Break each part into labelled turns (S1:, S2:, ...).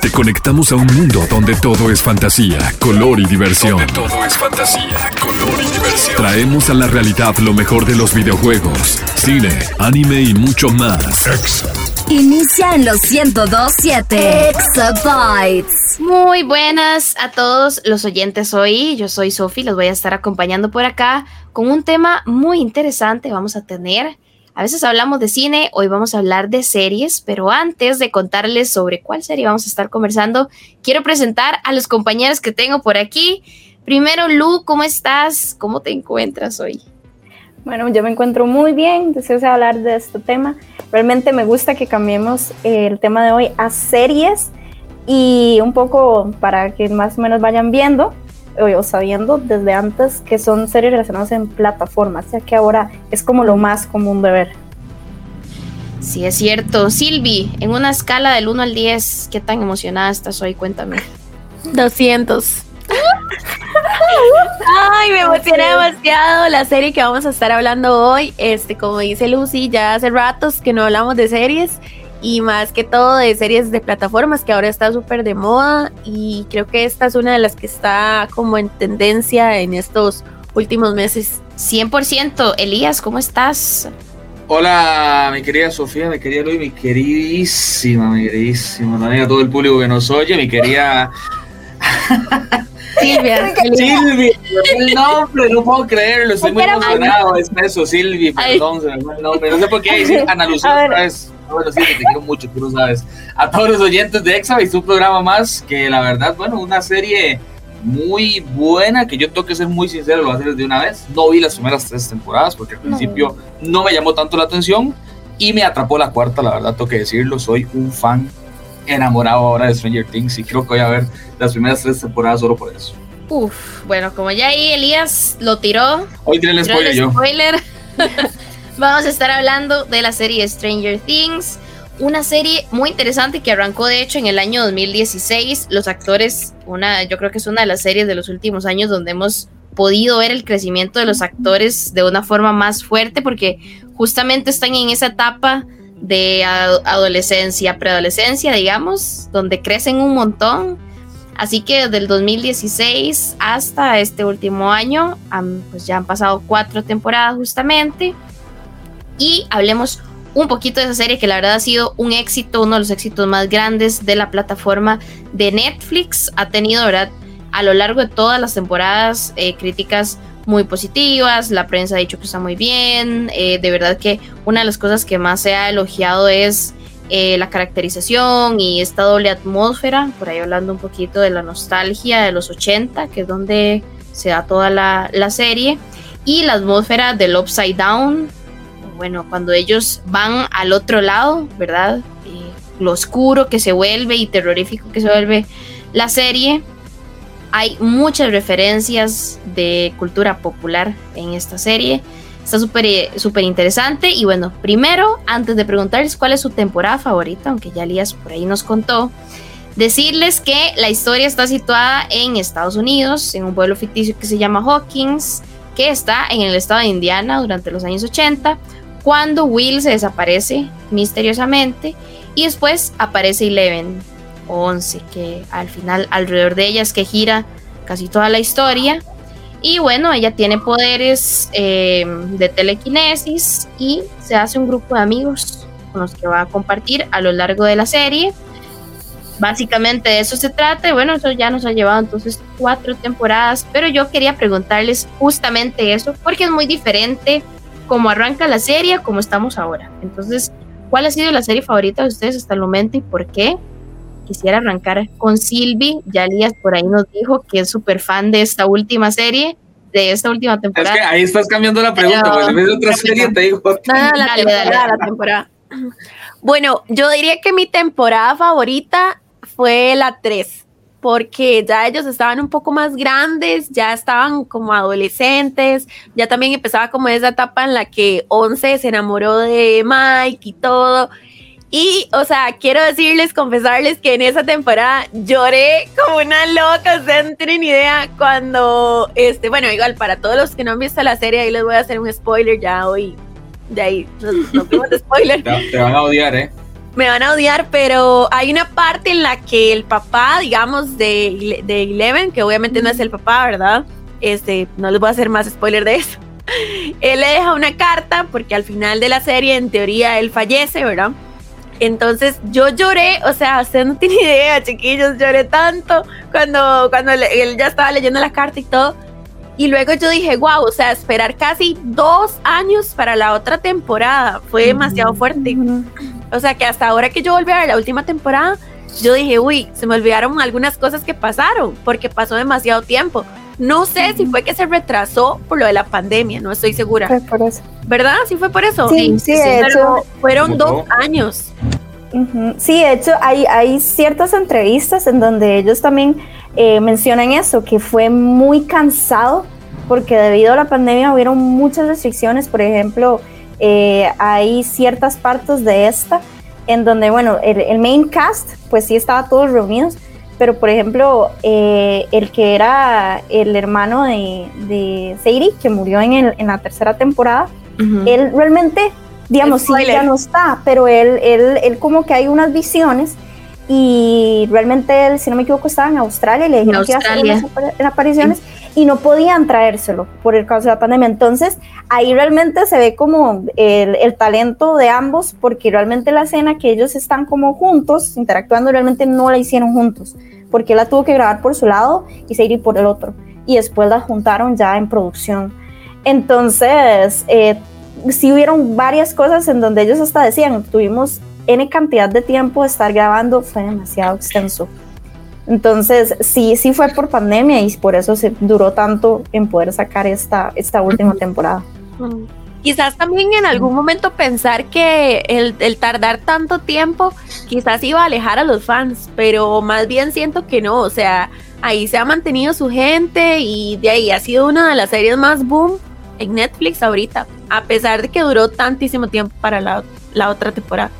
S1: Te conectamos a un mundo donde todo es fantasía, color y diversión. Donde todo es fantasía, color y diversión. Traemos a la realidad lo mejor de los videojuegos, cine, anime y mucho más.
S2: Inicia en los 1027 Exabytes.
S3: Muy buenas a todos los oyentes hoy. Yo soy Sofi, los voy a estar acompañando por acá con un tema muy interesante. Vamos a tener a veces hablamos de cine, hoy vamos a hablar de series, pero antes de contarles sobre cuál serie vamos a estar conversando, quiero presentar a los compañeros que tengo por aquí. Primero, Lu, ¿cómo estás? ¿Cómo te encuentras hoy?
S4: Bueno, yo me encuentro muy bien, deseo hablar de este tema. Realmente me gusta que cambiemos el tema de hoy a series y un poco para que más o menos vayan viendo o sabiendo desde antes que son series relacionadas en plataformas, ya que ahora es como lo más común de ver.
S3: Sí, es cierto. Silvi, en una escala del 1 al 10, ¿qué tan emocionada estás hoy? Cuéntame.
S5: 200. Ay, me emociona demasiado la serie que vamos a estar hablando hoy. Este, como dice Lucy, ya hace ratos que no hablamos de series y más que todo de series de plataformas que ahora está súper de moda y creo que esta es una de las que está como en tendencia en estos últimos meses.
S3: 100%. Elías, ¿cómo estás?
S6: Hola, mi querida Sofía, mi querida Luis, mi queridísima, mi queridísima, también a todo el público que nos oye, mi querida...
S5: Silvia.
S6: Silvia, el nombre, no puedo creerlo, estoy muy emocionado. Es eso, Silvia, perdón, se me fue el nombre. No sé por qué decir Ana Lucía otra vez. Bueno, sí, te quiero mucho, tú lo sabes. A todos los oyentes de Exabase, un programa más que la verdad, bueno, una serie muy buena que yo tengo que ser muy sincero, lo voy a hacer de una vez. No vi las primeras tres temporadas porque al principio no. me llamó tanto la atención y me atrapó la cuarta, la verdad, tengo que decirlo. Soy un fan enamorado ahora de Stranger Things y creo que voy a ver las primeras tres temporadas solo por eso.
S3: Uf, bueno, como ya ahí Elías lo tiró.
S6: Hoy tiene el spoiler yo.
S3: Spoiler. Vamos a estar hablando de la serie Stranger Things, una serie muy interesante que arrancó de hecho en el año 2016. Los actores, una, yo creo que es una de las series de los últimos años donde hemos podido ver el crecimiento de los actores de una forma más fuerte porque justamente están en esa etapa de adolescencia, preadolescencia, digamos, donde crecen un montón. Así que desde el 2016 hasta este último año, pues ya han pasado cuatro temporadas justamente y hablemos un poquito de esa serie que la verdad ha sido un éxito, uno de los éxitos más grandes de la plataforma de Netflix. Ha tenido, ¿verdad? A lo largo de todas las temporadas, eh, críticas muy positivas, la prensa ha dicho que está muy bien, eh, de verdad que una de las cosas que más se ha elogiado es eh, la caracterización y esta doble atmósfera, por ahí hablando un poquito de la nostalgia de los 80, que es donde se da toda la, la serie, y la atmósfera del Upside Down, bueno, cuando ellos van al otro lado, ¿verdad? Lo oscuro que se vuelve y terrorífico que se vuelve la serie. Hay muchas referencias de cultura popular en esta serie. Está súper eh, súper interesante. Y bueno, primero, antes de preguntarles cuál es su temporada favorita, aunque ya Lías por ahí nos contó, decirles que la historia está situada en Estados Unidos, en un pueblo ficticio que se llama Hawkins, que está en el estado de Indiana durante los años 80 cuando Will se desaparece misteriosamente y después aparece Eleven o 11, que al final alrededor de ella es que gira casi toda la historia. Y bueno, ella tiene poderes eh, de telequinesis y se hace un grupo de amigos con los que va a compartir a lo largo de la serie. Básicamente de eso se trata. bueno, eso ya nos ha llevado entonces cuatro temporadas, pero yo quería preguntarles justamente eso, porque es muy diferente cómo arranca la serie, como estamos ahora. Entonces, ¿cuál ha sido la serie favorita de ustedes hasta el momento y por qué? Quisiera arrancar con Silvi. Ya Elías por ahí nos dijo que es súper fan de esta última serie, de esta última temporada.
S6: Es que ahí estás cambiando la pregunta, pues en vez de otra serie te digo.
S5: la, temporada, la temporada. Bueno, yo diría que mi temporada favorita fue la 3 porque ya ellos estaban un poco más grandes, ya estaban como adolescentes, ya también empezaba como esa etapa en la que Once se enamoró de Mike y todo. Y, o sea, quiero decirles, confesarles que en esa temporada lloré como una loca, sea, no tienen idea cuando, este, bueno, igual para todos los que no han visto la serie, ahí les voy a hacer un spoiler ya hoy, de ahí, no, no de spoiler.
S6: te van a odiar, ¿eh?
S5: Me van a odiar, pero hay una parte en la que el papá, digamos, de, de Eleven, que obviamente no es el papá, ¿verdad? Este, no les voy a hacer más spoiler de eso. Él le deja una carta porque al final de la serie, en teoría, él fallece, ¿verdad? Entonces yo lloré, o sea, usted no tiene idea, chiquillos, lloré tanto cuando, cuando él ya estaba leyendo la carta y todo. Y luego yo dije, wow, o sea, esperar casi dos años para la otra temporada fue demasiado fuerte. O sea, que hasta ahora que yo volví a ver la última temporada, yo dije, uy, se me olvidaron algunas cosas que pasaron, porque pasó demasiado tiempo. No sé si fue que se retrasó por lo de la pandemia, no estoy segura.
S4: Fue por eso.
S5: ¿Verdad? ¿Sí fue por eso?
S4: Sí, sí, de hecho.
S5: Fueron dos años.
S4: Sí, de hecho hay, hay ciertas entrevistas en donde ellos también eh, mencionan eso, que fue muy cansado porque debido a la pandemia hubieron muchas restricciones, por ejemplo, eh, hay ciertas partes de esta en donde, bueno, el, main cast, pues sí estaba todos reunidos, pero por ejemplo, eh, el que era el hermano de, de Sadie, que murió en, el, en la tercera temporada, él realmente digamos, sí, ya no está, pero él, él, él como que hay unas visiones y realmente él, si no me equivoco, estaba en Australia y le dijeron que iba a hacer unas apariciones y no podían traérselo por el caso de la pandemia. Entonces, ahí realmente se ve como el, el, talento de ambos, porque realmente la escena que ellos están como juntos, interactuando, realmente no la hicieron juntos, porque él la tuvo que grabar por su lado y seguir por el otro. Y después la juntaron ya en producción. Entonces, eh, sí hubieron varias cosas en donde ellos hasta decían, tuvimos N cantidad de tiempo de estar grabando, fue demasiado extenso. Entonces, sí, sí fue por pandemia y por eso se duró tanto en poder sacar esta, esta última temporada.
S5: Quizás también en algún momento pensar que el, el, tardar tanto tiempo quizás iba a alejar a los fans, pero más bien siento que no, o sea, ahí se ha mantenido su gente y de ahí ha sido una de las series más boom en Netflix ahorita, a pesar de que duró tantísimo tiempo para la, otra temporada.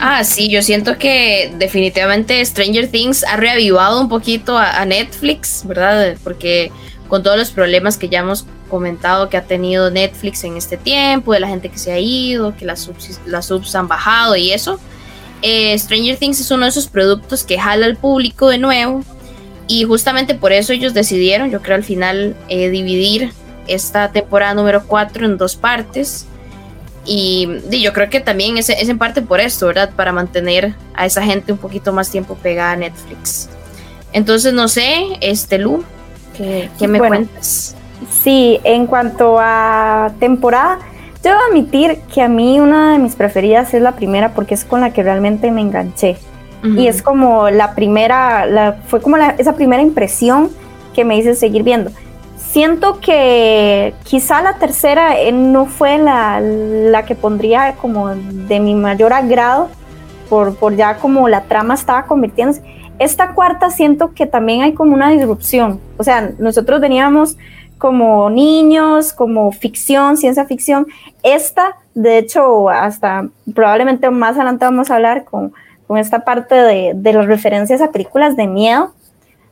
S3: Ah, sí, yo siento que definitivamente Stranger Things ha reavivado un poquito a, Netflix, ¿verdad? Porque con todos los problemas que ya hemos comentado que ha tenido Netflix en este tiempo, de la gente que se ha ido, que las subs, las subs han bajado y eso, eh, Stranger Things es uno de esos productos que jala al público de nuevo y justamente por eso ellos decidieron, yo creo al final, eh, dividir esta temporada número 4 en dos partes. Y, yo creo que también es, es, en parte por esto, ¿verdad? Para mantener a esa gente un poquito más tiempo pegada a Netflix. Entonces, no sé, este Lu, ¿qué, me cuentas?
S4: Sí, en cuanto a temporada, yo debo admitir que a mí una de mis preferidas es la primera porque es con la que realmente me enganché. Y es como la primera, la, fue como esa primera impresión que me hizo seguir viendo. Siento que quizá la tercera eh, no fue la, la, que pondría como de mi mayor agrado, por, por ya como la trama estaba convirtiéndose. Esta cuarta siento que también hay como una disrupción. O sea, nosotros veníamos como niños, como ficción, ciencia ficción. Esta, de hecho, hasta probablemente más adelante vamos a hablar con, con esta parte de, de, las referencias a películas de miedo,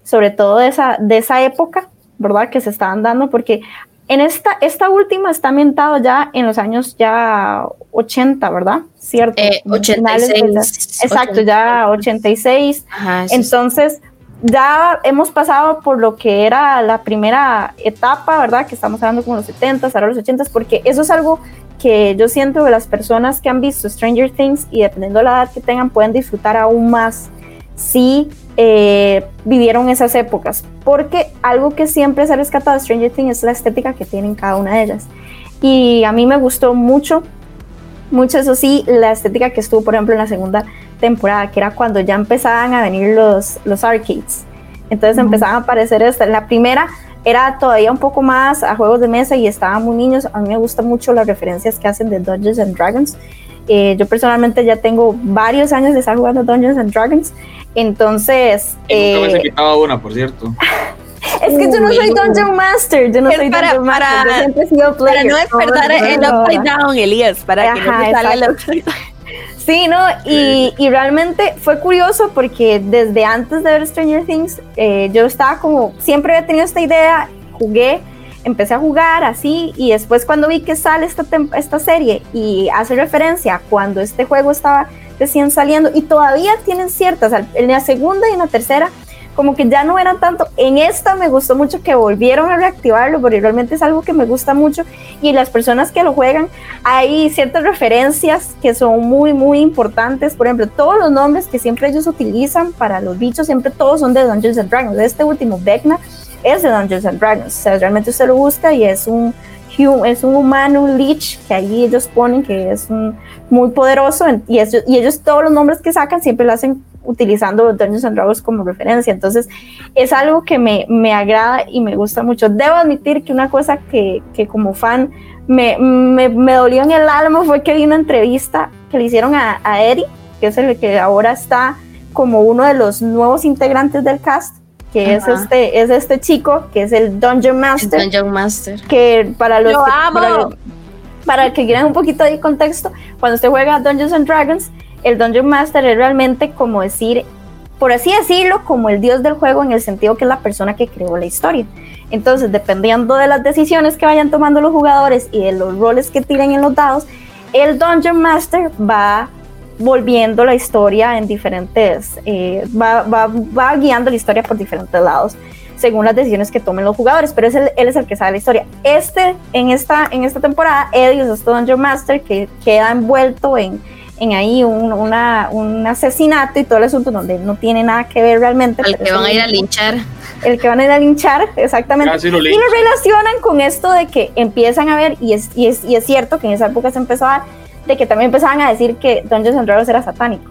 S4: sobre todo de esa, de esa época. ¿Verdad? Que se estaban dando, porque en esta, esta última está ambientado ya en los años ya 80, ¿verdad? ¿Cierto?
S3: Eh, 86.
S4: exacto, ya 86. Entonces, ya hemos pasado por lo que era la primera etapa, ¿verdad? Que estamos hablando como los 70, ahora los 80, porque eso es algo que yo siento que las personas que han visto Stranger Things y dependiendo de la edad que tengan pueden disfrutar aún más si eh, vivieron esas épocas, porque algo que siempre se ha rescatado de Stranger Things es la estética que tienen cada una de ellas. Y a mí me gustó mucho, mucho eso sí, la estética que estuvo, por ejemplo, en la segunda temporada, que era cuando ya empezaban a venir los, los arcades. Entonces empezaban a aparecer esta. La primera era todavía un poco más a juegos de mesa y estaban muy niños. A mí me gustan mucho las referencias que hacen de Dungeons and Dragons. Eh, yo personalmente ya tengo varios años de estar jugando Dungeons and Dragons entonces.
S6: Y nunca me he quitado una, por cierto.
S4: Es que yo no soy Dungeon Master, yo no soy para, Dungeon
S5: para, Master, Para no despertar el upside down, Elías, para que no salga el upside down.
S4: Sí, ¿no? Y, y, realmente fue curioso porque desde antes de ver Stranger Things, eh, yo estaba como, siempre había tenido esta idea, jugué empecé a jugar así y después cuando vi que sale esta, esta serie y hace referencia a cuando este juego estaba recién saliendo y todavía tienen ciertas, en la segunda y en la tercera, como que ya no eran tanto. En esta me gustó mucho que volvieron a reactivarlo, porque realmente es algo que me gusta mucho. Y las personas que lo juegan, hay ciertas referencias que son muy, muy importantes. Por ejemplo, todos los nombres que siempre ellos utilizan para los bichos, siempre todos son de Dungeons and Dragons. Este último, Vecna, es de Dungeons and Dragons. O sea, realmente usted lo busca y es un, es un humano, un lich, que ahí ellos ponen que es muy poderoso. Y, y ellos, todos los nombres que sacan, siempre lo hacen utilizando Dungeons and Dragons como referencia. Entonces, es algo que me, me, agrada y me gusta mucho. Debo admitir que una cosa que, que como fan me, me, me, dolió en el alma fue que vi una entrevista que le hicieron a, a Eddie, que es el que ahora está como uno de los nuevos integrantes del cast que es este es este chico que es el Dungeon Master.
S3: Dungeon Master.
S4: Que para los que, Para, que quieran un poquito de contexto, cuando usted juega Dungeons and Dragons, el Dungeon Master es realmente como decir, por así decirlo, como el dios del juego en el sentido que es la persona que creó la historia. Entonces, dependiendo de las decisiones que vayan tomando los jugadores y de los roles que tiren en los dados, el Dungeon Master va volviendo la historia en diferentes, eh, va, va, va, guiando la historia por diferentes lados según las decisiones que tomen los jugadores, pero es él es el que sabe la historia. Este, en esta, en esta temporada, Eddie es este Dungeon Master que queda envuelto en, en ahí un, una, un asesinato y todo el asunto donde no tiene nada que ver realmente.
S3: El que van a ir a linchar.
S4: El que van a ir a linchar, exactamente. y lo relacionan con esto de que empiezan a ver, y es, y es, y es cierto que en esa época se empezó a de que también empezaban a decir que Dungeons and Dragons era satánico.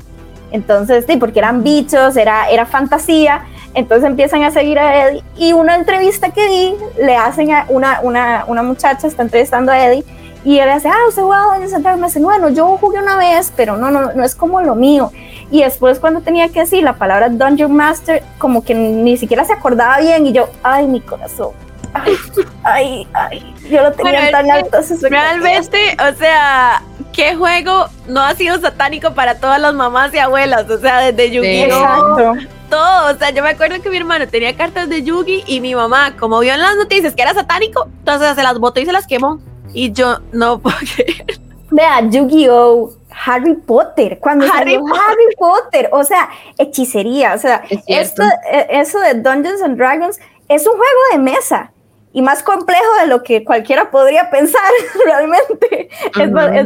S4: Entonces, sí, porque eran bichos, era, era fantasía. Entonces empiezan a seguir a Eddie. Y una entrevista que di, le hacen a una, una, una muchacha, está entrevistando a Eddie, y él dice, ah, usted jugaba Dungeons and Dragons. Me dice, bueno, yo jugué una vez, pero no, no, no es como lo mío. Y después cuando tenía que decir la palabra Dungeon Master, como que ni siquiera se acordaba bien, y yo, ay, mi corazón. Ay, ay, ay, yo lo tenía tan alto.
S5: Realmente, o sea, ¿qué juego no ha sido satánico para todas las mamás y abuelas? O sea, desde Yu-Gi-Oh! Todo, o sea, yo me acuerdo que mi hermano tenía cartas de Yugi y mi mamá, como vio en las noticias que era satánico, entonces se las botó y se las quemó. Y yo no puedo creer.
S4: Vea, Yu-Gi-Oh! Harry Potter, cuando Harry, Harry Potter, o sea, hechicería, o sea, esto, eh, eso de Dungeons and Dragons es un juego de mesa y más complejo de lo que cualquiera podría pensar realmente.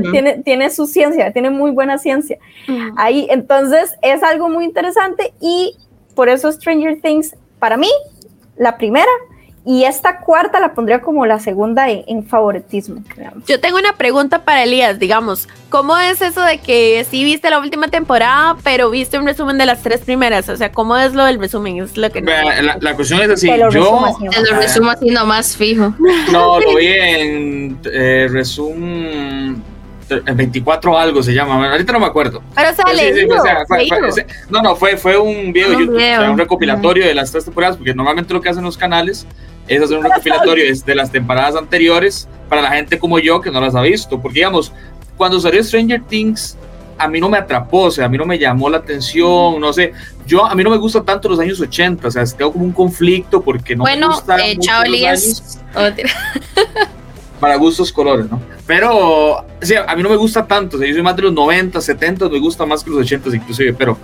S4: tiene, tiene su ciencia, tiene muy buena ciencia. Ahí, entonces, es algo muy interesante y por eso Stranger Things, para mí, la primera y esta cuarta la pondría como la segunda en, favoritismo.
S5: Yo tengo una pregunta para Elías, digamos, ¿cómo es eso de que sí viste la última temporada, pero viste un resumen de las tres primeras? O sea, ¿cómo es lo del resumen? Es lo que
S6: la, cuestión es así,
S3: yo... Te lo resumo así nomás fijo.
S6: No, lo vi en eh, resumen en 24 algo se llama, ahorita no me acuerdo.
S5: Pero sale.
S6: no, no, fue, fue un video de YouTube, un recopilatorio de las tres temporadas, porque normalmente lo que hacen los canales es hacer un recopilatorio de las temporadas anteriores para la gente como yo que no las ha visto. Porque, digamos, cuando salió Stranger Things, a mí no me atrapó, o sea, a mí no me llamó la atención, no sé. Yo, a mí no me gusta tanto los años 80, o sea, tengo como un conflicto porque no
S3: bueno,
S6: me gusta.
S3: Eh, chao,
S6: para gustos colores, ¿no? Pero, sí, a mí no me gusta tanto, o sea, yo soy más de los 90, 70, me gusta más que los 80 inclusive, pero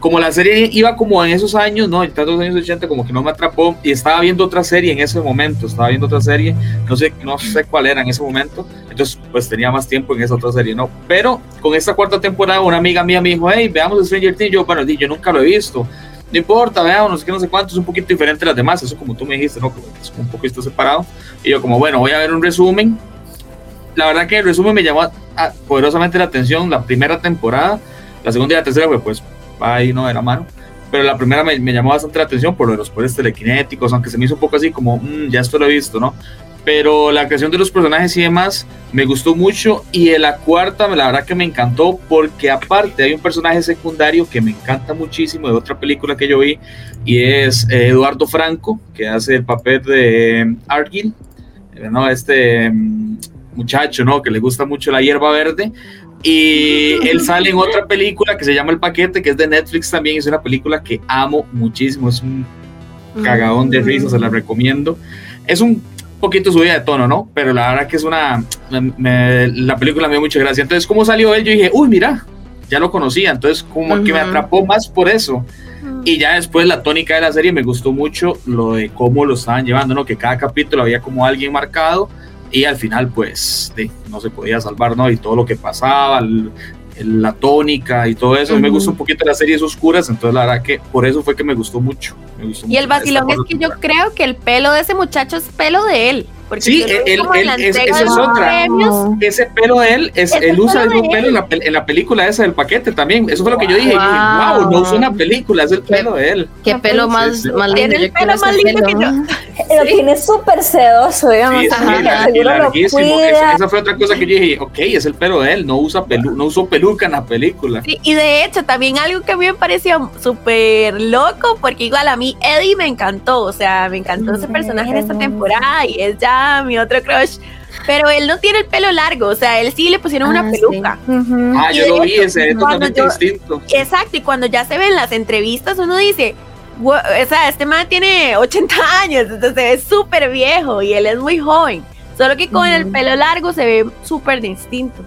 S6: como la serie iba como en esos años, ¿no? En los años 80 como que no me atrapó y estaba viendo otra serie en ese momento, estaba viendo otra serie, no sé, no sé cuál era en ese momento, entonces pues tenía más tiempo en esa otra serie, ¿no? Pero con esta cuarta temporada una amiga mía me dijo, hey, veamos Stranger Things, yo, bueno, yo nunca lo he visto, no importa, veamos, no sé qué, no sé cuánto, es un poquito diferente a las demás, eso como tú me dijiste, ¿no? Es un poquito separado, y yo como, bueno, voy a ver un resumen, la verdad que el resumen me llamó poderosamente la atención, la primera temporada, la segunda y la tercera fue pues ahí no era mano. Pero la primera me, llamó bastante la atención por los poderes telequinéticos, aunque se me hizo un poco así como, mm, ya esto lo he visto, ¿no? Pero la creación de los personajes y demás me gustó mucho. Y en la cuarta, la verdad que me encantó, porque aparte hay un personaje secundario que me encanta muchísimo de otra película que yo vi, y es eh, Eduardo Franco, que hace el papel de eh, Argyle, eh, ¿no? Este mm, muchacho, ¿no? Que le gusta mucho la hierba verde. Y él sale en otra película que se llama El Paquete, que es de Netflix también. Es una película que amo muchísimo. Es un cagadón de risa, se la recomiendo. Es un, poquito subida de tono, ¿no? Pero la verdad que es una, la película me dio mucha gracia. Entonces, ¿cómo salió él? Yo dije, uy, mira, ya lo conocía, entonces como que me atrapó más por eso. Y ya después la tónica de la serie me gustó mucho lo de cómo lo estaban llevando, ¿no? Que cada capítulo había como alguien marcado y al final pues no se podía salvar, ¿no? Y todo lo que pasaba, la tónica y todo eso. Me gustó un poquito las series oscuras, entonces la verdad que por eso fue que me gustó mucho.
S5: y el vacilón es que yo creo que el pelo de ese muchacho es pelo de él. Porque
S6: sí, él, él, es, esa es otra. Ese pelo de él, es, él usa el mismo pelo en la, en la, película esa del paquete también. Eso fue lo que yo dije. Wow, no usa una película, es el pelo de él.
S3: Qué pelo más, más lindo.
S5: Tiene el pelo más lindo que yo.
S4: Lo tiene súper sedoso, digamos. Sí,
S6: esa fue otra cosa que yo dije, ok, es el pelo de él, no usa pelu no usó peluca en la película.
S5: Sí, y de hecho, también algo que a mí me pareció súper loco, porque igual a mí Eddie me encantó, o sea, me encantó ese personaje en esta temporada y es ya mi otro crush. Pero él no tiene el pelo largo, o sea, él sí le pusieron una ah, peluca.
S6: Ah, yo lo vi, ese es totalmente distinto.
S5: Exacto, y cuando ya se ven las entrevistas, uno dice, o sea, este man tiene 80 años, entonces es súper viejo y él es muy joven. Solo que con el pelo largo se ve súper distinto.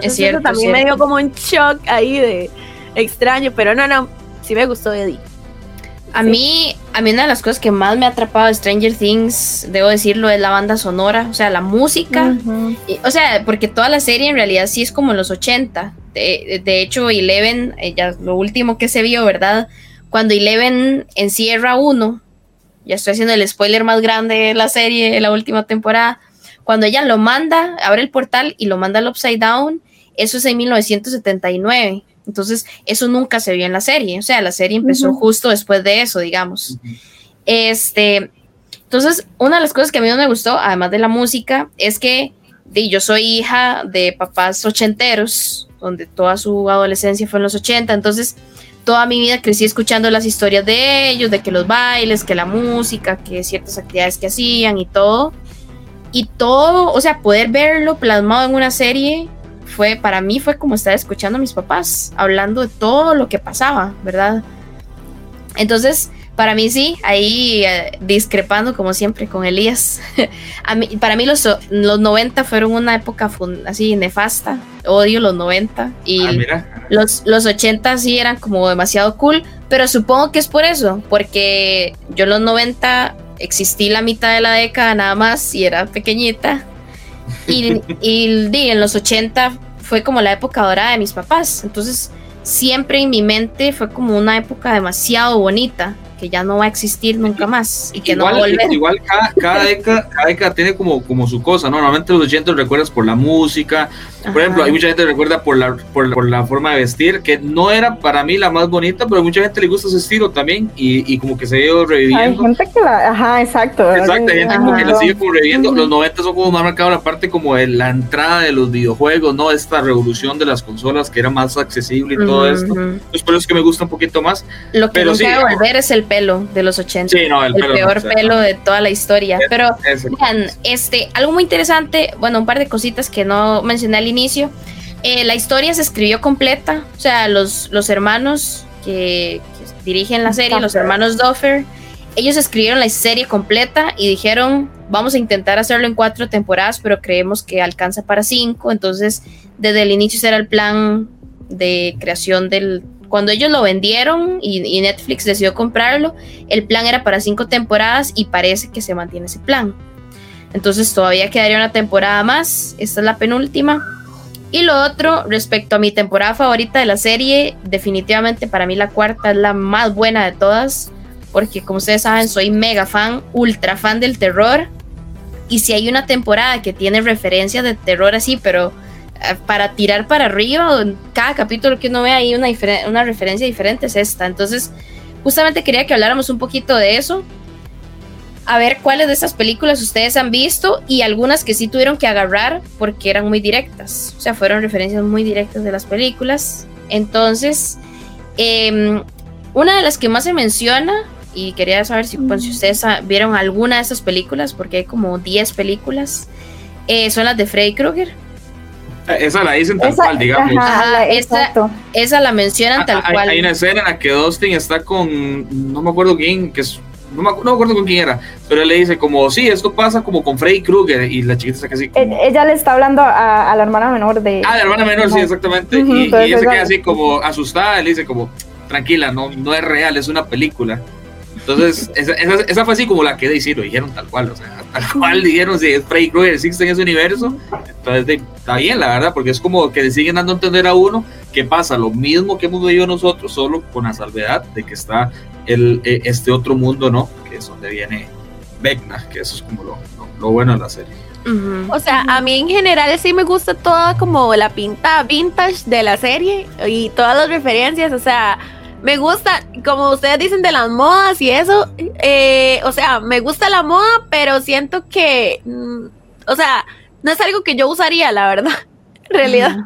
S3: es cierto.
S5: Eso también me dio como un shock ahí de extraño, pero no, no, sí me gustó Eddie.
S3: A mí, a mí una de las cosas que más me ha atrapado de Stranger Things, debo decirlo, es la banda sonora, o sea, la música. o sea, porque toda la serie en realidad sí es como en los 80. De, hecho, Eleven, eh, ya lo último que se vio, ¿verdad? Cuando Eleven encierra uno, ya estoy haciendo el spoiler más grande de la serie, de la última temporada, cuando ella lo manda, abre el portal y lo manda al Upside Down, eso es en 1979. Entonces, eso nunca se vio en la serie. O sea, la serie empezó justo después de eso, digamos. Este, entonces, una de las cosas que a mí no me gustó, además de la música, es que yo soy hija de papás ochenteros, donde toda su adolescencia fue en los 80, entonces toda mi vida crecí escuchando las historias de ellos, de que los bailes, que la música, que ciertas actividades que hacían y todo. Y todo, o sea, poder verlo plasmado en una serie fue, para mí fue como estar escuchando a mis papás, hablando de todo lo que pasaba, ¿verdad? Entonces, para mí sí, ahí eh, discrepando como siempre con Elías. a mí, para mí los, los 90 fueron una época así nefasta. Odio los 90. Y ah, los, los 80 sí eran como demasiado cool. Pero supongo que es por eso. Porque yo los 90 existí la mitad de la década nada más y era pequeñita. Y, y, en los 80 fue como la época dorada de mis papás. Entonces, siempre en mi mente fue como una época demasiado bonita que ya no va a existir nunca más y que
S6: igual,
S3: no va a volver.
S6: Igual cada, década, cada década tiene como, como su cosa, ¿no? Normalmente los 80 recuerdas por la música, por ejemplo, hay mucha gente que recuerda por la, por, la forma de vestir, que no era para mí la más bonita, pero a mucha gente le gusta ese estilo también y, y como que se ha ido reviviendo.
S4: Hay gente que la, ajá, exacto.
S6: Exacto, hay gente como que la sigue como reviviendo. Los 90 son como más marcados la parte como de la entrada de los videojuegos, ¿no? Esta revolución de las consolas que era más accesible y todo esto. Pues por eso es que me gusta un poquito más.
S3: Lo que pero sí, volver es el pelo de los 80.
S6: Sí, no, el,
S3: el peor pelo de toda la historia. pero, vean, este, algo muy interesante, bueno, un par de cositas que no mencioné al inicio. Eh, la historia se escribió completa, o sea, los, los hermanos que, dirigen la serie, los hermanos Duffer, ellos escribieron la serie completa y dijeron, vamos a intentar hacerlo en cuatro temporadas, pero creemos que alcanza para cinco, entonces desde el inicio era el plan de creación del... Cuando ellos lo vendieron y, Netflix decidió comprarlo, el plan era para cinco temporadas y parece que se mantiene ese plan. Entonces todavía quedaría una temporada más, esta es la penúltima. Y lo otro, respecto a mi temporada favorita de la serie, definitivamente para mí la cuarta es la más buena de todas, porque como ustedes saben, soy mega fan, ultra fan del terror. Y si hay una temporada que tiene referencias de terror así, pero para tirar para arriba, en cada capítulo que uno ve ahí una, una referencia diferente es esta. Entonces, justamente quería que habláramos un poquito de eso a ver cuáles de estas películas ustedes han visto y algunas que sí tuvieron que agarrar porque eran muy directas. O sea, fueron referencias muy directas de las películas. Entonces, em, una de las que más se menciona, y quería saber si, pues, ustedes vieron alguna de estas películas, porque hay como 10 películas, eh, son las de Freddy Krueger.
S6: Eh, esa la dicen tal cual, digamos.
S3: esa, esa, la mencionan tal cual.
S6: Hay una escena en la que Dustin está con, no me acuerdo quién, que es no me, acuerdo con quién era, pero él le dice como, sí, esto pasa como con Freddy Krueger y la chiquita está casi
S4: como... Ella le está hablando a, la hermana menor de...
S6: Ah, la hermana menor, sí, exactamente. y, ella se queda así como asustada, él dice como, tranquila, no, no es real, es una película. Entonces, esa, esa, fue así como la que de decir, lo dijeron tal cual, o sea, tal cual dijeron, si es Freddy Krueger existe en ese universo, entonces está bien, la verdad, porque es como que le siguen dando a entender a uno que pasa lo mismo que hemos vivido nosotros, solo con la salvedad de que está el, e, este otro mundo, ¿no? Que es donde viene Vecna, que eso es como lo, lo, bueno de la serie.
S5: O sea, a mí en general sí me gusta toda como la pinta vintage de la serie y todas las referencias, o sea, me gusta, como ustedes dicen de las modas y eso, eh, o sea, me gusta la moda, pero siento que, mm, o sea, no es algo que yo usaría, la verdad, en realidad.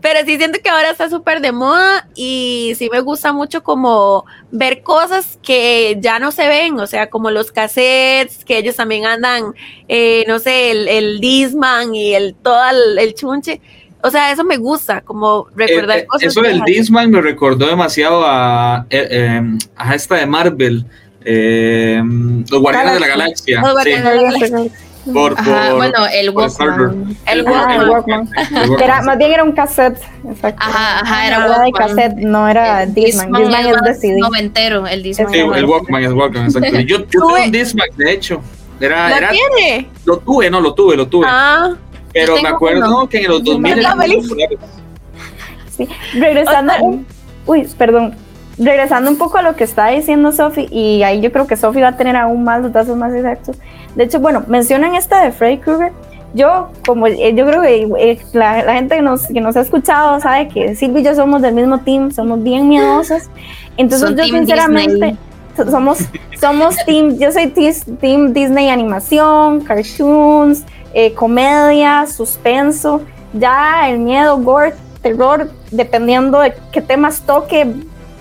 S5: Pero sí siento que ahora está súper de moda y sí me gusta mucho como ver cosas que ya no se ven, o sea, como los cassettes, que ellos también andan, eh, no sé, el, el Disman y el todo el chunche o sea, eso me gusta, como recordar
S6: eh, eh, cosas. Eso del Disman me recordó demasiado a, eh, em, a esta de Marvel, em, Los Guardianes de la Galaxia. Los Guardianes de la Galaxia.
S3: Por, Ajá, bueno, el Walkman. El Walkman.
S4: Era, más bien era un cassette.
S3: Exacto. Ajá, ajá, era Walkman.
S4: de cassette, no era Disman. Disman,
S3: es de CD. Noventero, el Disman.
S6: Sí, el Walkman es Walkman, exacto. Yo, yo tuve un Disman, de hecho. Era,
S5: ¿Lo
S6: era,
S5: tiene?
S6: Lo tuve, no, lo tuve, lo tuve. Ah. Pero me acuerdo que en los 2000
S4: sí. Regresando, uy, perdón, regresando un poco a lo que está diciendo Sophie, y ahí yo creo que Sophie va a tener aún más los datos más exactos. De hecho, bueno, mencionan esta de Freddy Krueger. Yo, como eh, yo creo que eh, la, gente que nos, que nos ha escuchado sabe que Silvia y yo somos del mismo team, somos bien miedosas. Entonces, yo sinceramente somos, somos team, yo soy team Disney animación, cartoons, eh, comedia, suspenso, ya el miedo, gore, terror, dependiendo de qué temas toque,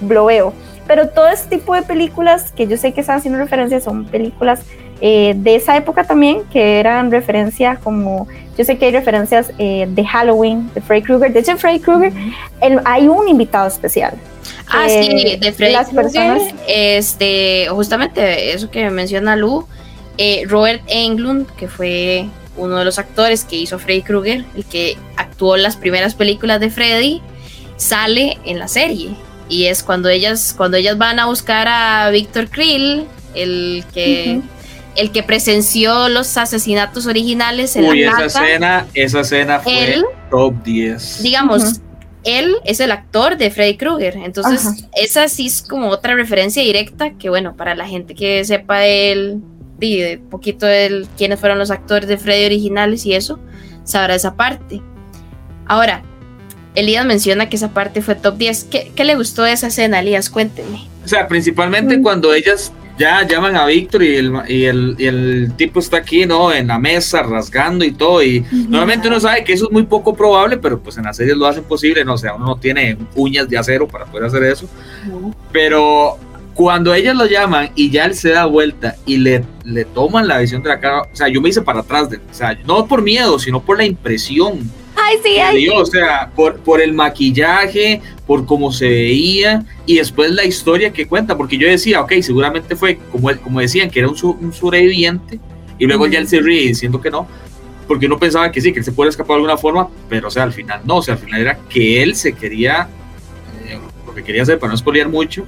S4: lo veo. Pero todo este tipo de películas que yo sé que están haciendo referencia son películas eh, de esa época también, que eran referencias como, yo sé que hay referencias eh, de Halloween, de Freddy Krueger. De hecho, Freddy Krueger hay un invitado especial.
S3: Ah, sí, de Freddy Krueger. Este, justamente eso que menciona Lu, Robert Englund, que fue uno de los actores que hizo Freddy Krueger, el que actuó en las primeras películas de Freddy, sale en la serie. Y es cuando ellas, cuando ellas van a buscar a Víctor Krill, el que, el que presenció los asesinatos originales en
S6: Uy, esa escena, esa escena fue top 10.
S3: Digamos, él es el actor de Freddy Krueger. Entonces, esa sí es como otra referencia directa que, bueno, para la gente que sepa de él, de poquito de quiénes fueron los actores de Freddy originales y eso, sabrá esa parte. Ahora, Elías menciona que esa parte fue top 10. ¿Qué, le gustó de esa escena, Elías? Cuénteme.
S6: O sea, principalmente mm. cuando ellas ya llaman a Víctor y el, y, el, y el, tipo está aquí, ¿no? En la mesa, rasgando y todo. Y normalmente uno sabe que eso es muy poco probable, pero pues en las series lo hacen posible, ¿no? O sea, uno no tiene uñas de acero para poder hacer eso. Pero cuando ellas lo llaman y ya él se da vuelta y le, le toman la visión de la cara, o sea, yo me hice para atrás, de, o sea, no por miedo, sino por la impresión.
S5: Ay, sí, ay,
S6: O sea, por, por el maquillaje, por cómo se veía y después la historia que cuenta, porque yo decía, ok, seguramente fue como, como decían, que era un, un sobreviviente y luego ya él se ríe diciendo que no, porque uno pensaba que sí, que él se puede escapar de alguna forma, pero o sea, al final no, o sea, al final era que él se quería, eh, lo que quería hacer para no espolear mucho,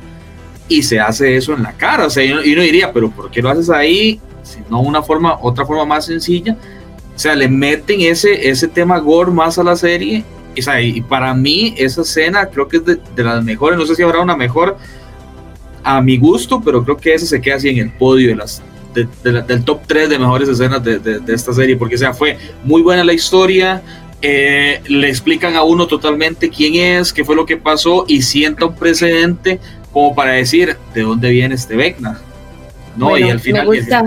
S6: y se hace eso en la cara. O sea, y uno, diría, pero ¿por qué lo haces ahí? Si no una forma, otra forma más sencilla. O sea, le meten ese, ese tema gore más a la serie. O sea, y para mí esa escena creo que es de, las mejores. No sé si habrá una mejor a mi gusto, pero creo que esa se queda así en el podio de las, del top 3 de mejores escenas de, esta serie. Porque, o sea, fue muy buena la historia. Eh, le explican a uno totalmente quién es, qué fue lo que pasó y sienta un precedente como para decir de dónde viene este Vecna. No, y al final.
S3: Me gusta,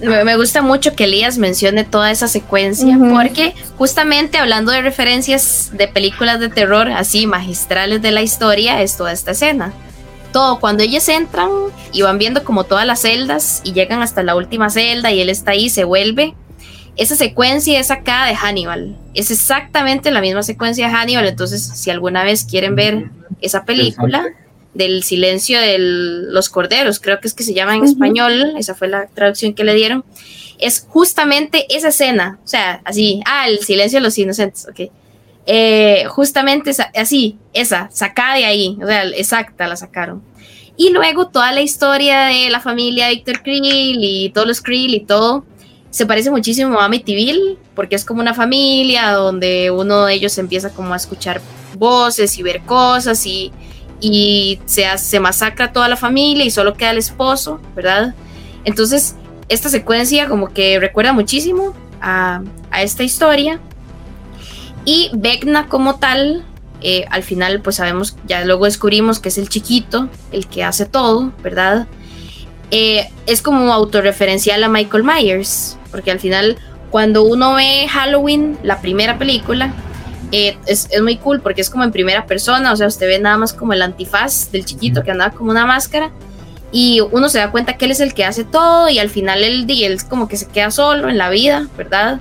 S3: me gusta mucho que Elías mencione toda esa secuencia, porque justamente hablando de referencias de películas de terror así magistrales de la historia, es toda esta escena. Todo, cuando ellos entran y van viendo como todas las celdas y llegan hasta la última celda y él está ahí, se vuelve. Esa secuencia es acá de Hannibal. Es exactamente la misma secuencia de Hannibal. Entonces, si alguna vez quieren ver esa película, del silencio de los corderos, creo que es que se llama en español, esa fue la traducción que le dieron, es justamente esa escena, o sea, así, ah, el silencio de los inocentes, ok. Eh, justamente así, esa, sacada de ahí, o sea, exacta, la sacaron. Y luego toda la historia de la familia Víctor Krill y todos los Krill y todo, se parece muchísimo a Amityville, porque es como una familia donde uno de ellos empieza como a escuchar voces y ver cosas y, y se, se masacra toda la familia y solo queda el esposo, ¿verdad? Entonces, esta secuencia como que recuerda muchísimo a, a esta historia. Y Vecna como tal, eh, al final pues sabemos, ya luego descubrimos que es el chiquito, el que hace todo, ¿verdad? Eh, es como autorreferencial a Michael Myers, porque al final cuando uno ve Halloween, la primera película, eh, es, es, muy cool porque es como en primera persona, o sea, usted ve nada más como el antifaz del chiquito que andaba como una máscara y uno se da cuenta que él es el que hace todo y al final él, él como que se queda solo en la vida, ¿verdad?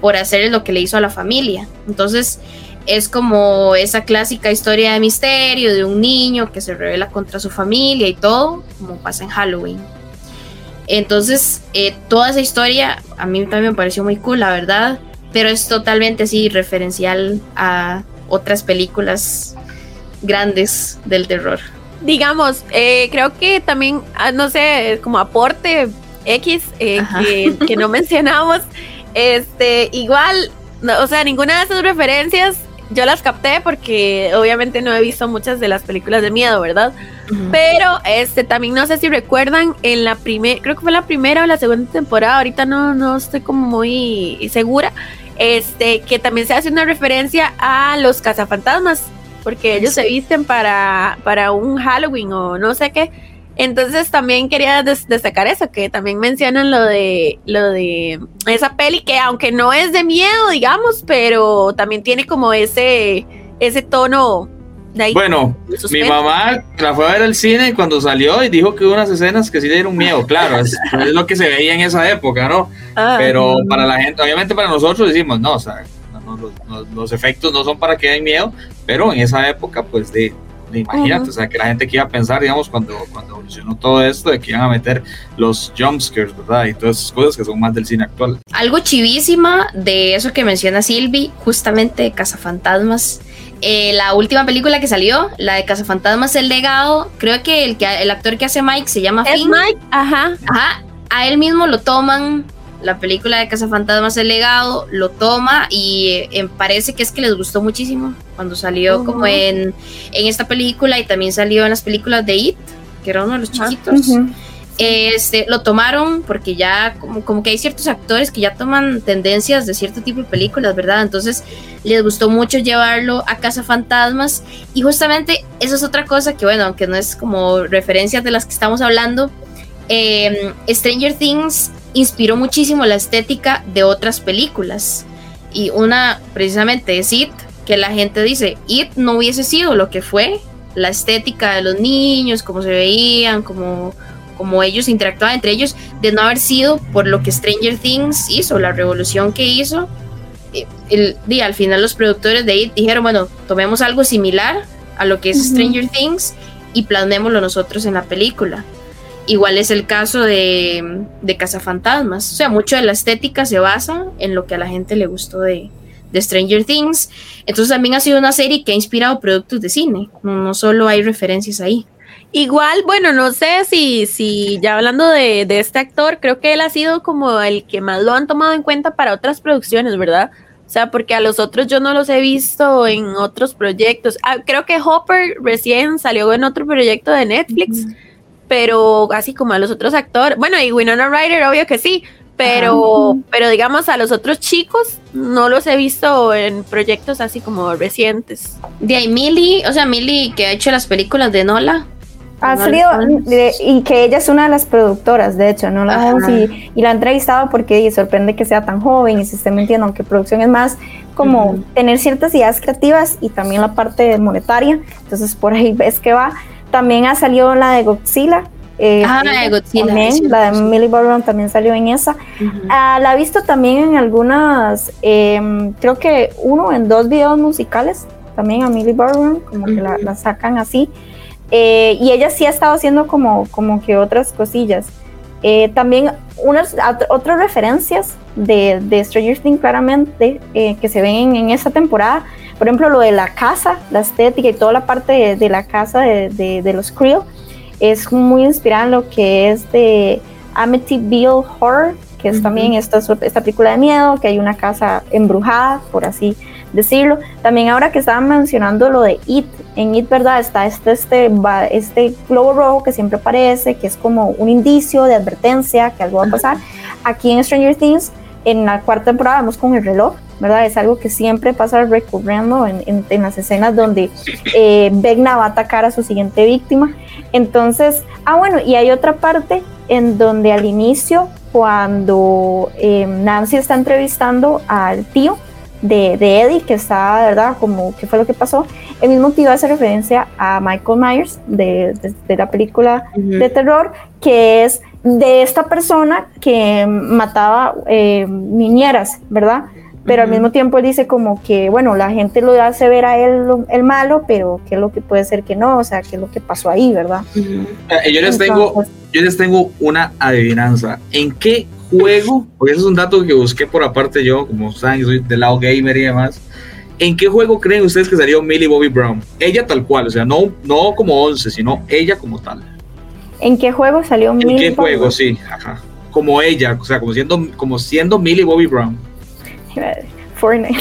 S3: Por hacer lo que le hizo a la familia. Entonces es como esa clásica historia de misterio de un niño que se revela contra su familia y todo, como pasa en Halloween. Entonces, eh, toda esa historia a mí también me pareció muy cool, la verdad, pero es totalmente así referencial a otras películas grandes del terror.
S5: Digamos, eh, creo que también, ah, no sé, como aporte X eh, que, no mencionamos, este, igual, o sea, ninguna de esas referencias yo las capté porque obviamente no he visto muchas de las películas de miedo, ¿verdad? Pero este también no sé si recuerdan en la primera, creo que fue la primera o la segunda temporada, ahorita no, no estoy como muy segura, este, que también se hace una referencia a los cazafantasmas, porque ellos se visten para, para un Halloween o no sé qué. Entonces también quería destacar eso, que también mencionan lo de lo de esa peli que aunque no es de miedo, digamos, pero también tiene como ese ese tono
S6: Bueno, mi mamá la fue a ver al cine cuando salió y dijo que hubo unas escenas que sí le dieron miedo, claro, es, lo que se veía en esa época, ¿no? Ah. pero para la gente, obviamente para nosotros decimos, no, o sea, los, los, efectos no son para que den miedo, pero en esa época, pues de imagínate, o sea, que la gente que iba a pensar, digamos, cuando, cuando evolucionó todo esto, de que iban a meter los jumpscares, ¿verdad? Y todas esas cosas que son más del cine actual.
S3: Algo chivísima de eso que menciona Silvi, justamente Cazafantasmas. Eh, la última película que salió, la de Cazafantasmas El Legado, creo que el, que el actor que hace Mike se llama
S5: ¿Es Mike? Ajá.
S3: Ajá. A él mismo lo toman la película de Casa Fantasmas El Legado, lo toma y eh, parece que es que les gustó muchísimo cuando salió como en, en esta película y también salió en las películas de It, que era uno de los chiquitos. Este, lo tomaron porque ya como, como que hay ciertos actores que ya toman tendencias de cierto tipo de películas, ¿verdad? Entonces les gustó mucho llevarlo a Casa Fantasmas y justamente eso es otra cosa que bueno, aunque no es como referencias de las que estamos hablando, eh, Stranger Things inspiró muchísimo la estética de otras películas. Y una precisamente es It, que la gente dice, It no hubiese sido lo que fue, la estética de los niños, cómo se veían, cómo, cómo ellos interactuaban entre ellos, de no haber sido por lo que Stranger Things hizo, la revolución que hizo. Eh, el, y al final los productores de It dijeron, bueno, tomemos algo similar a lo que es Stranger Things y plasmémoslo nosotros en la película. Igual es el caso de, de Cazafantasmas. O sea, mucho de la estética se basa en lo que a la gente le gustó de, Stranger Things. Entonces también ha sido una serie que ha inspirado productos de cine. No, solo hay referencias ahí.
S5: Igual, bueno, no sé si, si ya hablando de, este actor, creo que él ha sido como el que más lo han tomado en cuenta para otras producciones, ¿verdad? O sea, porque a los otros yo no los he visto en otros proyectos. Ah, creo que Hopper recién salió en otro proyecto de Netflix pero así como a los otros actores, bueno, y Winona Ryder, obvio que sí, pero, pero digamos a los otros chicos no los he visto en proyectos así como recientes.
S3: De ahí Millie, o sea, Millie que ha hecho las películas de Nola.
S4: Ha salido, y que ella es una de las productoras, de hecho, ¿no? La y, y, la ha entrevistado porque sorprende que sea tan joven y se esté mintiendo, aunque producción es más como tener ciertas ideas creativas y también la parte monetaria. Entonces, por ahí ves que va. También ha salido la de Godzilla.
S3: Eh, ah, la de Godzilla.
S4: la de Millie Bobby también salió en esa. Ah, la he visto también en algunas, em, creo que uno en dos videos musicales, también a Millie Bobby como que la, sacan así. Eh, y ella sí ha estado haciendo como, como que otras cosillas. Eh, también unas otras referencias de, de Stranger Things claramente eh, que se ven en, esta temporada. Por ejemplo, lo de la casa, la estética y toda la parte de, la casa de, de, los Creel es muy inspirada en lo que es de Amityville Horror, que es también esta, esta película de miedo, que hay una casa embrujada, por así decirlo. También ahora que estaban mencionando lo de It, en It, ¿verdad? Está este, este, este globo rojo que siempre aparece, que es como un indicio de advertencia que algo va a pasar. Aquí en Stranger Things, en la cuarta temporada, vamos con el reloj, ¿verdad? Es algo que siempre pasa recurriendo en, en, las escenas donde eh, Vecna va a atacar a su siguiente víctima. Entonces, ah, bueno, y hay otra parte en donde al inicio, cuando eh, Nancy está entrevistando al tío, de, de, Eddie, que está, ¿verdad? Como qué fue lo que pasó. El mismo tío hace referencia a Michael Myers de, de, la película de terror, que es de esta persona que mataba eh, niñeras, ¿verdad? Pero al mismo tiempo él dice como que, bueno, la gente lo hace ver a él el malo, pero qué es lo que puede ser que no, o sea, qué es lo que pasó ahí, ¿verdad?
S6: Eh, yo, les tengo, yo les tengo una adivinanza. ¿En qué juego, porque ese es un dato que busqué por aparte yo, como saben, soy del lado gamer y demás. ¿En qué juego creen ustedes que salió Millie Bobby Brown? Ella tal cual, o sea, no, no como 11, sino ella como tal.
S4: ¿En qué juego salió
S6: Millie? ¿En qué juego? Sí, ajá. Como ella, o sea, como siendo, como siendo Millie Bobby Brown.
S4: Fortnite.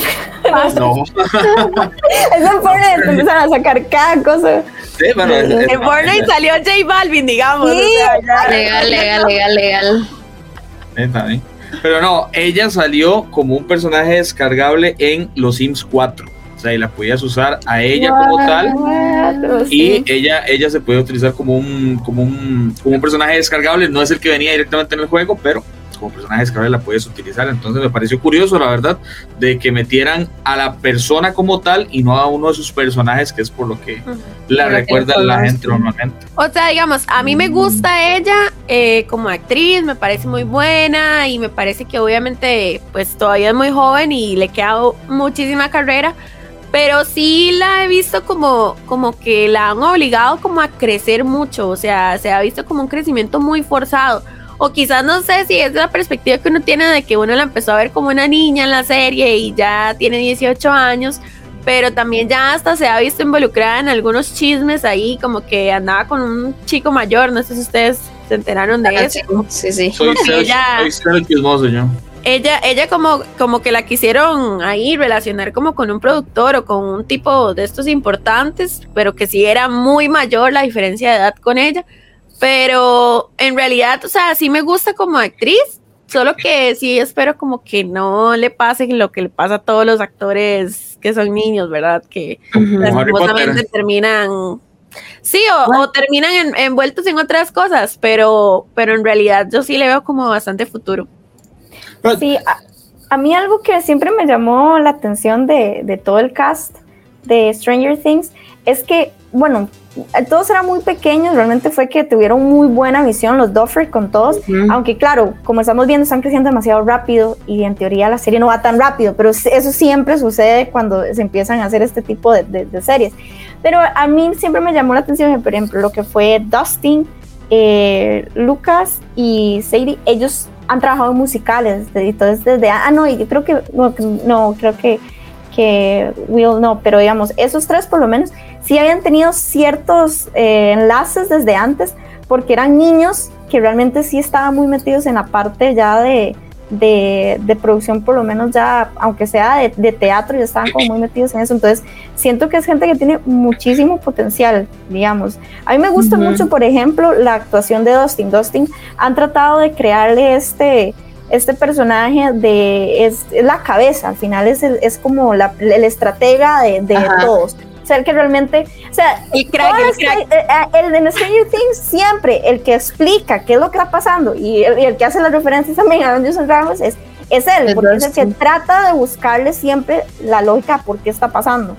S4: No. es en Fortnite empiezan a sacar cada cosa.
S5: Sí, bueno, en Fortnite salió J Balvin, digamos. Sí.
S3: legal, legal, legal, legal.
S6: Pero no, ella salió como un personaje descargable en los Sims 4. O sea, y la podías usar a ella como tal. Y ella, ella se puede utilizar como un, como, un, como un personaje descargable. No es el que venía directamente en el juego, pero como personaje descargable la puedes utilizar. Entonces me pareció curioso, la verdad, de que metieran a la persona como tal y no a uno de sus personajes, que es por lo que la recuerda la gente normalmente.
S5: O sea, digamos, a mí me gusta ella eh, como actriz, me parece muy buena y me parece que obviamente pues todavía es muy joven y le queda muchísima carrera pero sí la he visto como, como que la han obligado como a crecer mucho, o sea, se ha visto como un crecimiento muy forzado o quizás no sé si es la perspectiva que uno tiene de que uno la empezó a ver como una niña en la serie y ya tiene 18 años, pero también ya hasta se ha visto involucrada en algunos chismes ahí, como que andaba con un chico mayor, no sé si ustedes se enteraron de eso.
S3: Sí, sí.
S6: Soy, ella, chismoso yo.
S5: Ella, ella como, como que la quisieron ahí relacionar como con un productor o con un tipo de estos importantes, pero que sí era muy mayor la diferencia de edad con ella. Pero en realidad, o sea, sí me gusta como actriz, solo que sí espero como que no le pase lo que le pasa a todos los actores que son niños, ¿verdad? Que lastimosamente terminan Sí, o, terminan envueltos en otras cosas, pero, pero en realidad yo sí le veo como bastante futuro.
S4: Sí, a, mí algo que siempre me llamó la atención de, de, todo el cast de Stranger Things es que, bueno, todos eran muy pequeños, realmente fue que tuvieron muy buena visión los Duffer con todos, aunque claro, como estamos viendo, están creciendo demasiado rápido y en teoría la serie no va tan rápido, pero eso siempre sucede cuando se empiezan a hacer este tipo de, series. Pero a mí siempre me llamó la atención, por ejemplo, lo que fue Dustin, eh, Lucas y Sadie, ellos han trabajado en musicales, entonces desde, ah, no, y yo creo que, no, no creo que que Will no, pero digamos, esos tres por lo menos sí habían tenido ciertos eh, enlaces desde antes, porque eran niños que realmente sí estaban muy metidos en la parte ya de, de, producción, por lo menos ya, aunque sea de, teatro, ya estaban como muy metidos en eso. Entonces, siento que es gente que tiene muchísimo potencial, digamos. A mí me gusta mucho, por ejemplo, la actuación de Dustin. Dustin han tratado de crearle este este personaje de es, la cabeza, al final es, el, es como la, el estratega de, de todos. El que realmente, o sea,
S5: el crack, el,
S4: crack. Eh, eh, el, en Stranger Things siempre el que explica qué es lo que está pasando y el, que hace las referencias también a Dungeons Dragons es, es él, porque es el que trata de buscarle siempre la lógica por qué está pasando.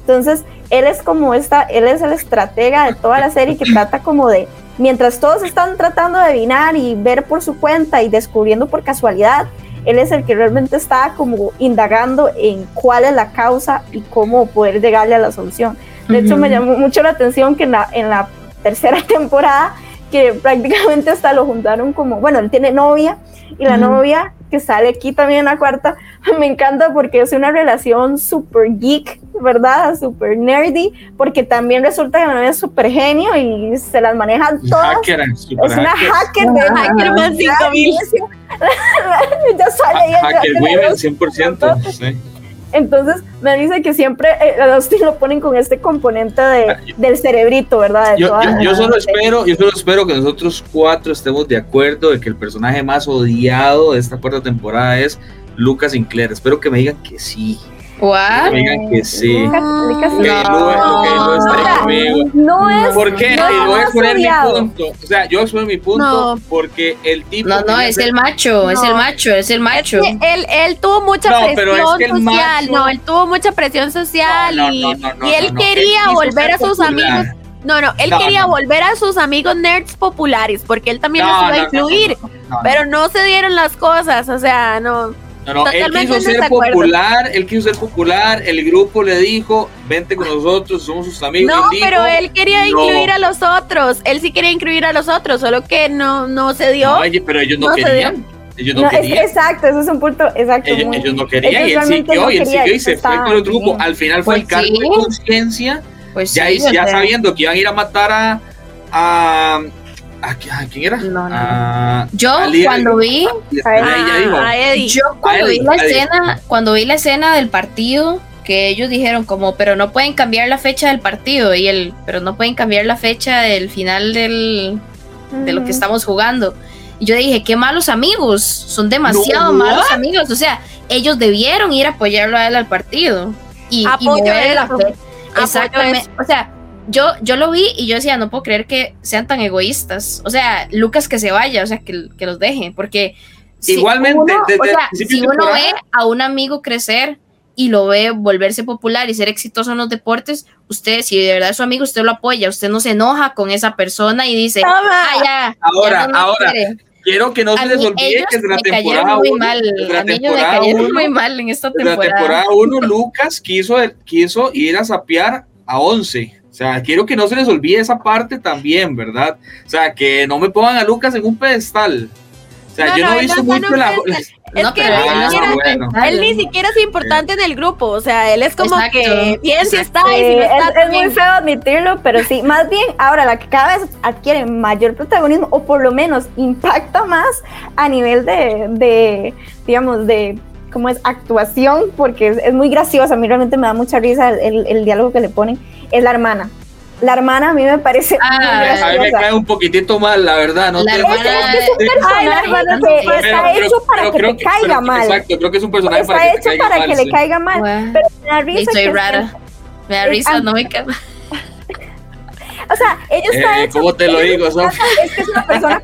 S4: Entonces, él es como esta, él es el estratega de toda la serie que trata como de Mientras todos están tratando de adivinar y ver por su cuenta y descubriendo por casualidad, él es el que realmente está como indagando en cuál es la causa y cómo poder llegarle a la solución. De hecho, me llamó mucho la atención que en la, en la tercera temporada, que prácticamente hasta lo juntaron como, bueno, él tiene novia y la novia que sale aquí también en la cuarta, me encanta porque es una relación súper geek, ¿verdad? Súper nerdy, porque también resulta que novia es súper genio y se las manejan todas. es una hacker, de hacker más 5000. ya sale
S6: ella. Hacker women 100%. Sí.
S4: Entonces, me dice que siempre eh, a lo ponen con este componente de, ah, del cerebrito, ¿verdad?
S6: yo, yo, solo espero, yo solo espero que nosotros cuatro estemos de acuerdo de que el personaje más odiado de esta cuarta temporada es Lucas Sinclair. Espero que me digan que sí.
S3: ¿What?
S6: Que digan que sí.
S4: no.
S6: no, es. ¿Por qué? No, voy a exponer mi punto. O sea, yo exponer mi punto porque el tipo.
S3: No, no, es el macho, es el macho, es el macho.
S5: él, él tuvo mucha presión social. no, él tuvo mucha presión social y, y él quería volver a sus amigos. No, no, él quería volver a sus amigos nerds populares porque él también los iba a incluir, pero no se dieron las cosas, o sea, no.
S6: No, no, él quiso ser popular, él quiso ser popular, el grupo le dijo, vente con nosotros, somos sus amigos.
S5: No, pero él quería incluir a los otros, él sí quería incluir a los otros, solo que no, no se dio.
S6: No, pero ellos no, querían. Ellos no, querían.
S4: exacto, ese es un punto exacto.
S6: Ellos, no querían y él siguió, y él siguió y se fue con el grupo. Al final fue el pues cargo de conciencia, pues ya, ya sabiendo que iban a ir a matar a, a ¿A, quién era? No, no.
S3: yo cuando vi, yo cuando vi la escena, cuando vi la escena del partido, que ellos dijeron como, pero no pueden cambiar la fecha del partido y el, pero no pueden cambiar la fecha del final del, de lo que estamos jugando. Y yo dije, qué malos amigos, son demasiado malos amigos. O sea, ellos debieron ir a apoyarlo a él al partido. Y,
S5: Apoyo
S3: y la Exactamente. O sea, yo, yo lo vi y yo decía, no puedo creer que sean tan egoístas. O sea, Lucas que se vaya, o sea, que, que los deje, porque...
S6: Igualmente,
S3: si uno ve a un amigo crecer y lo ve volverse popular y ser exitoso en los deportes, usted, si de verdad es su amigo, usted lo apoya, usted no se enoja con esa persona y dice, ah, ya,
S6: ahora, ahora. Quiero que no se les olvide que desde la temporada 1
S3: muy mal en esta temporada.
S6: la temporada 1 Lucas quiso, quiso ir a sapear a 11 o sea, quiero que no se les olvide esa parte también, ¿verdad? O sea, que no me pongan a Lucas en un pedestal. O sea, yo no, he visto mucho la...
S5: Es que él, ni siquiera es importante en el grupo, o sea, él es como que bien si está y si no está.
S4: Es, muy feo admitirlo, pero sí, más bien ahora la que cada vez adquiere mayor protagonismo o por lo menos impacta más a nivel de, de digamos, de cómo es actuación, porque es, muy graciosa, a mí realmente me da mucha risa el, el diálogo que le ponen es la hermana. La hermana a mí me parece
S6: ah, A mí me cae un poquitito mal, la verdad. No
S4: la hermana, es, que es un personaje que está hecho para que te caiga mal.
S6: Exacto, creo que es un personaje para que,
S4: hecho para que le caiga mal. Pero me da risa.
S3: Soy rara. Me da risa, no me cae
S4: O sea, ella está
S6: eh, hecho. ¿Cómo te lo digo,
S4: Es que es una persona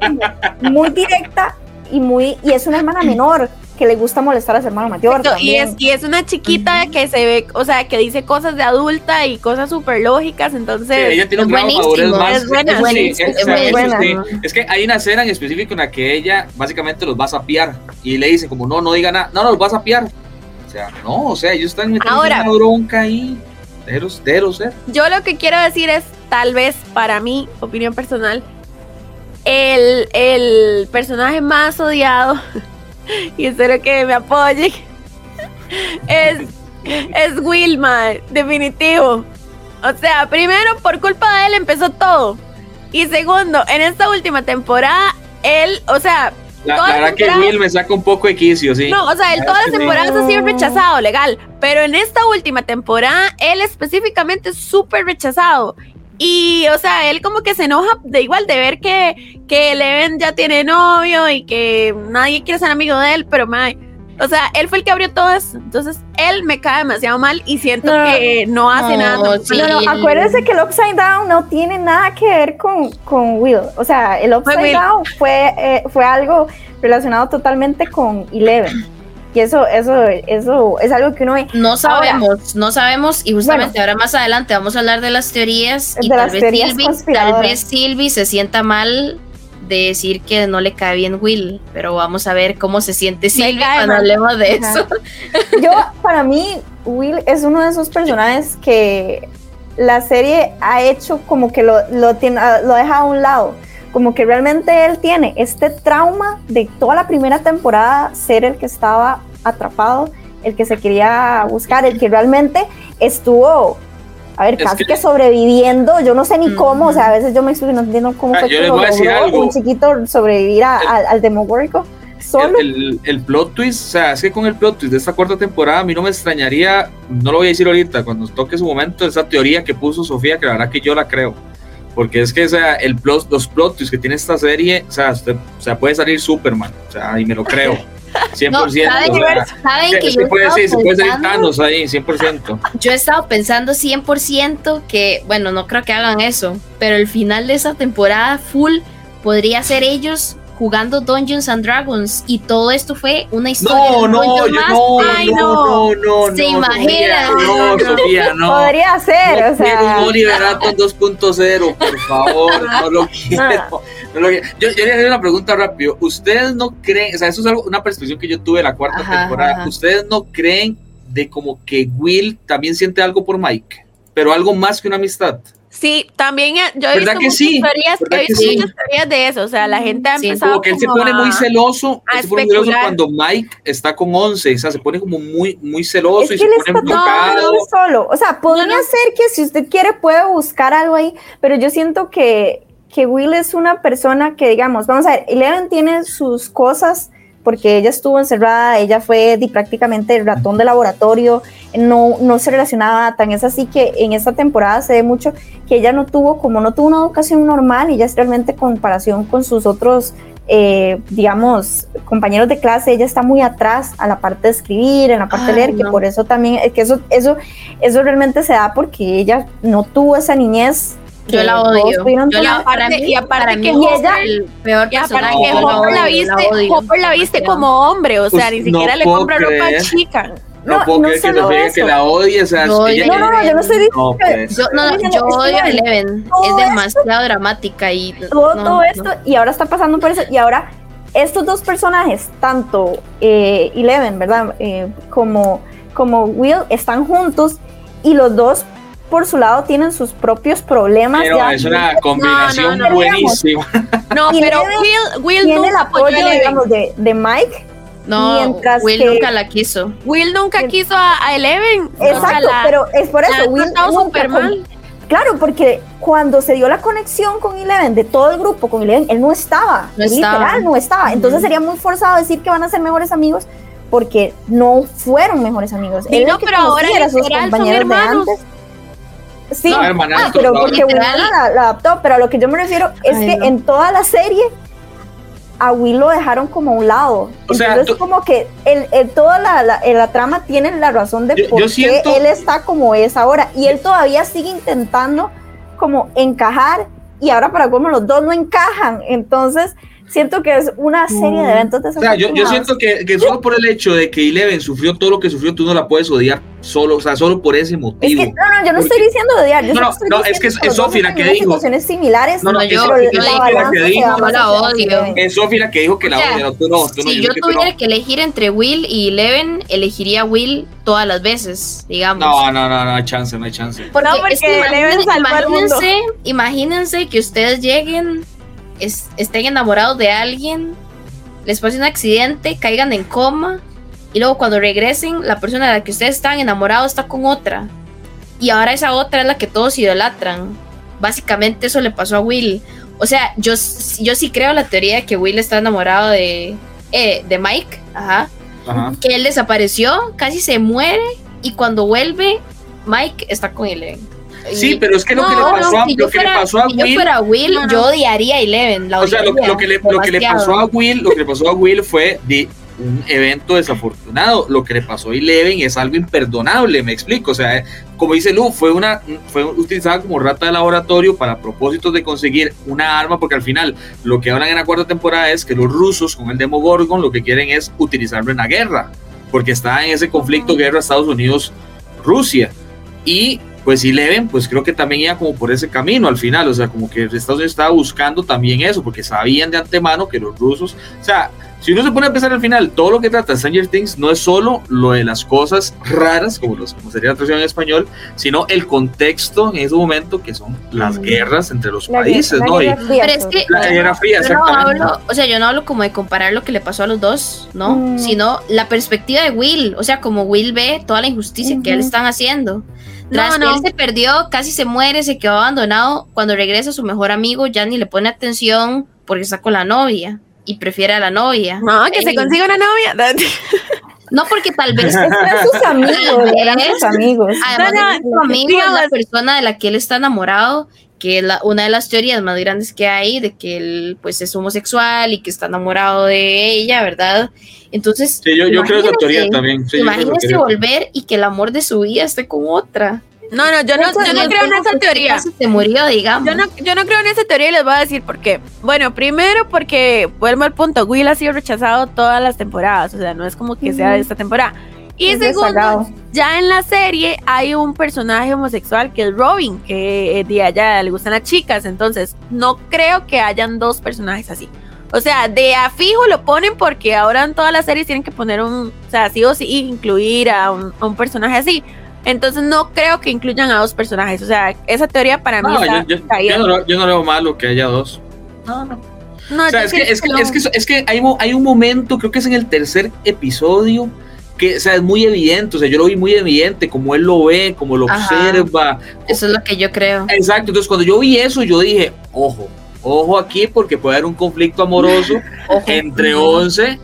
S4: muy directa y muy y es una hermana menor que le gusta molestar a su hermano mayor.
S5: Y es, y es una chiquita que se ve, o sea, que dice cosas de adulta y cosas súper lógicas, entonces...
S6: ella tiene un gran más. Es buena, es, buena. Es que hay una escena en específico en la que ella básicamente los va a sapear y le dice como, no, no diga nada, no, no, los va a sapear. O sea, no, o sea, ellos están metiendo una bronca ahí. Déjelo ser.
S5: Yo lo que quiero decir es, tal vez para mí, opinión personal, el, el personaje más odiado y espero que me apoyen. Es, es Wilma, definitivo. O sea, primero, por culpa de él empezó todo. Y segundo, en esta última temporada, él, o sea.
S6: La, verdad que Will me saca un poco de quicio, sí.
S5: No, o sea, él todas las temporadas ha sido rechazado, legal. Pero en esta última temporada, él específicamente es súper rechazado. Y, o sea, él como que se enoja de igual de ver que, que Eleven ya tiene novio y que nadie quiere ser amigo de él, pero mae, o sea, él fue el que abrió todo eso. Entonces, él me cae demasiado mal y siento que no hace nada.
S4: No, no, acuérdense que el Upside Down no tiene nada que ver con, con Will. O sea, el Upside Down fue, eh, fue algo relacionado totalmente con Eleven. Y eso, eso, eso es algo que uno ve.
S3: No sabemos, no sabemos, y justamente ahora más adelante vamos a hablar de las teorías. Y tal, vez Silvi, tal vez Silvi se sienta mal de decir que no le cae bien Will, pero vamos a ver cómo se siente Silvi cuando hablemos de eso.
S4: Yo, para mí, Will es uno de esos personajes que la serie ha hecho como que lo, lo, tiene, lo deja a un lado. Como que realmente él tiene este trauma de toda la primera temporada ser el que estaba atrapado, el que se quería buscar, el que realmente estuvo a ver, casi que, sobreviviendo, yo no sé ni cómo, o sea, a veces yo me explico no entiendo cómo ah, fue que logró un chiquito sobrevivir al, al demogórico. Solo.
S6: El, el, plot twist, o sea, es que con el plot twist de esta cuarta temporada, a mí no me extrañaría, no lo voy a decir ahorita, cuando toque su momento, esa teoría que puso Sofía, que la verdad que yo la creo. Porque es que, o sea, el plot, los plot twists que tiene esta serie, o sea, o sea puede salir Superman, o sea, y me lo creo. 100%. No, ¿saben, que, se, puede, sí, se puede salir Thanos ahí, 100%.
S3: Yo he estado pensando 100% que, bueno, no creo que hagan eso, pero el final de esa temporada full podría ser ellos jugando Dungeons and Dragons y todo esto fue una historia
S6: no, no, yo, no, Ay, no, no, no,
S3: se imagina
S6: no, Sofía, no.
S4: Podría ser o sea.
S6: un Oliver 2.0 por favor no lo quiero Yo, yo le haré una pregunta rápido. Ustedes no creen o sea eso es algo, una percepción que yo tuve la cuarta temporada. ustedes no creen de como que Will también siente algo por Mike pero algo más que una amistad
S5: Sí, también yo he visto muchas teorías, de eso, o sea, la gente ha empezado
S6: como que él se pone muy celoso, se pone celoso cuando Mike está con 11, o sea, se pone como muy, muy celoso y se pone
S4: solo, o sea, podría ser que si usted quiere puede buscar algo ahí, pero yo siento que, que Will es una persona que, digamos, vamos a ver, Eleven tiene sus cosas, porque ella estuvo encerrada, ella fue prácticamente el ratón de laboratorio, no, no se relacionaba tan, es así que en esta temporada se ve mucho que ella no tuvo, como no tuvo una educación normal, ella es realmente comparación con sus otros, eh, digamos, compañeros de clase, ella está muy atrás a la parte de escribir, en la parte de leer, que por eso también, que eso, eso, eso realmente se da porque ella no tuvo esa niñez
S3: yo la odio. Yo la,
S5: aparte, y aparte que ella, el peor y aparte que Hopper la viste, Hopper la viste como hombre, o sea, pues ni siquiera le compra ropa chica.
S6: No, no puedo no creer que Sofía que la odie, o sea,
S4: no, ella, no, no, no, yo no estoy diciendo
S3: que, yo, no, no, yo odio a Eleven, es demasiado dramática y
S4: todo, todo esto, y ahora está pasando por eso, y ahora estos dos personajes, tanto eh, Eleven, ¿verdad? Eh, como, como Will, están juntos y los dos por su lado tienen sus propios problemas.
S6: Pero es una combinación buenísima.
S5: No, pero Will, Will
S4: tiene el apoyo, digamos, de, de Mike.
S3: No, mientras Will nunca la quiso.
S5: Will nunca quiso a, Eleven.
S4: Exacto, pero es por eso. Will super mal. Claro, porque cuando se dio la conexión con Eleven, de todo el grupo con Eleven, él no estaba. No literal, no estaba. Entonces sería muy forzado decir que van a ser mejores amigos porque no fueron mejores amigos.
S5: él no, pero ahora era sus compañeros de antes.
S4: Sí, ah, pero porque Will la, adaptó, pero a lo que yo me refiero es que en toda la serie a Will lo dejaron como a un lado. O sea, Entonces, como que el, toda la, la, trama tiene la razón de por qué él está como es ahora. Y él todavía sigue intentando como encajar. Y ahora para cómo los dos no encajan. Entonces, siento que es una serie de eventos
S6: O sea, yo, yo siento que, que, solo por el hecho de que Eleven sufrió todo lo que sufrió, tú no la puedes odiar solo, o sea, solo por ese motivo.
S4: Es que, no, no, yo no estoy diciendo odiar. Yo
S6: no, no, no es que es Sofi la que dijo.
S4: situaciones similares.
S6: No, no, yo, yo, yo la que dijo. No la odio. Es Sofi la que dijo que la odia, tú no. Tú
S3: si yo, tuviera que, elegir entre Will y Eleven, elegiría Will todas las veces, digamos.
S6: No, no, no, no hay chance, no hay chance.
S3: Porque, no, porque es que imagínense, imagínense que ustedes lleguen estén enamorados de alguien, les pase un accidente, caigan en coma y luego cuando regresen la persona de la que ustedes están enamorados está con otra y ahora esa otra es la que todos idolatran. Básicamente eso le pasó a Will. O sea, yo, yo sí creo la teoría de que Will está enamorado de, eh, de Mike, ajá, que él desapareció, casi se muere y cuando vuelve Mike está con él
S6: Sí, pero es que lo que le pasó, a, lo que le pasó a Will.
S3: yo fuera Will, yo odiaría a Eleven.
S6: o sea, lo, que le, lo que le pasó a Will, lo que le pasó a Will fue de un evento desafortunado. Lo que le pasó a Eleven es algo imperdonable, me explico. O sea, como dice Lu, fue una fue utilizada como rata de laboratorio para propósitos de conseguir una arma, porque al final lo que hablan en la cuarta temporada es que los rusos con el Demogorgon lo que quieren es utilizarlo en la guerra, porque está en ese conflicto guerra Estados Unidos-Rusia. Y pues Eleven, pues creo que también iba como por ese camino al final, o sea, como que Estados Unidos estaba buscando también eso, porque sabían de antemano que los rusos, o sea, si uno se pone a pensar al final, todo lo que trata Stranger Things no es solo lo de las cosas raras, como, los, como sería la traducción en español, sino el contexto en ese momento que son las guerras entre los países, ¿no?
S3: Pero es que la guerra fría, yo no hablo, o sea, yo no hablo como de comparar lo que le pasó a los dos, ¿no? Mm. Sino la perspectiva de Will, o sea, como Will ve toda la injusticia que le están haciendo. Tras no, que él se perdió, casi se muere, se quedó abandonado. Cuando regresa su mejor amigo, ya ni le pone atención porque está con la novia y prefiere a la novia.
S5: No, que se consiga una novia.
S3: No, porque tal vez
S4: eran sus amigos, eran sus amigos.
S3: Además, su amigo es la persona de la que él está enamorado, que es la, una de las teorías más grandes que hay de que él pues es homosexual y que está enamorado de ella, ¿verdad? Entonces,
S6: sí, yo, creo esa teoría también. Sí,
S3: imagínese volver y que el amor de su vida esté con otra.
S5: No, no, yo no, yo no creo en esa teoría.
S3: Se murió, digamos.
S5: Yo no, yo no creo en esa teoría y les voy a decir por qué. Bueno, primero porque, vuelvo al punto, Will ha sido rechazado todas las temporadas, o sea, no es como que sea de esta temporada. Y segundo, ya en la serie hay un personaje homosexual que es Robin, que de allá le gustan las chicas, entonces no creo que hayan dos personajes así. O sea, de a fijo lo ponen porque ahora en todas las series tienen que poner un, o sea, sí o sí incluir a un, a un personaje así. Entonces no creo que incluyan a dos personajes. O sea, esa teoría para mí está
S6: yo, no, yo, no, veo malo que haya dos.
S3: No, no.
S6: o sea, es que, es, que, es, que, es que hay, hay un momento, creo que es en el tercer episodio, que o sea, es muy evidente, o sea, yo lo vi muy evidente, como él lo ve, como lo observa.
S3: Eso es lo que yo creo.
S6: Exacto, entonces cuando yo vi eso, yo dije, ojo, ojo aquí porque puede haber un conflicto amoroso entre Once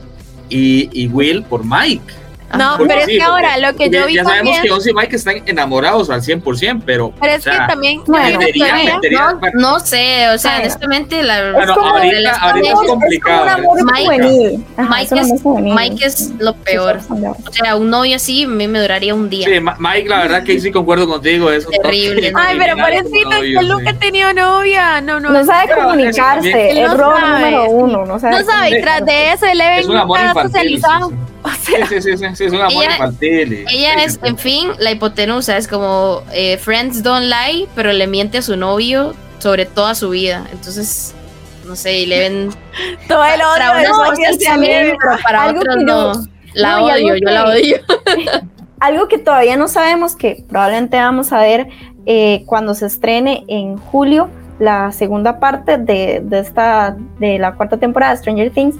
S6: y, y Will por Mike.
S5: No, pero es que ahora lo que yo vi
S6: Ya sabemos que Once y Mike están enamorados al 100%, pero.
S5: Pero es que también.
S3: no, sé, o sea, honestamente, la.
S6: Bueno, ahorita, ahorita es complicado.
S3: Mike, Mike, es, Mike es lo peor. O sea, un novio así a mí me duraría un día.
S6: Sí, Mike, la verdad que sí concuerdo contigo. Es
S3: terrible.
S5: Ay, pero pobrecito, es que nunca ha tenido novia. No, no.
S4: No sabe comunicarse. El rol número uno. No sabe.
S5: No sabe, tras de eso, él es un amor
S6: socializado. sí, sí, sí, sí, es un amor ella, infantil.
S3: ella es, en fin, la hipotenusa, es como eh, Friends Don't Lie, pero le miente a su novio sobre toda su vida. Entonces, no sé, y le ven.
S5: Todo el odio
S3: también, pero para otros no. La odio, yo la odio.
S4: algo que todavía no sabemos, que probablemente vamos a ver eh, cuando se estrene en julio la segunda parte de, de, esta de la cuarta temporada de Stranger Things,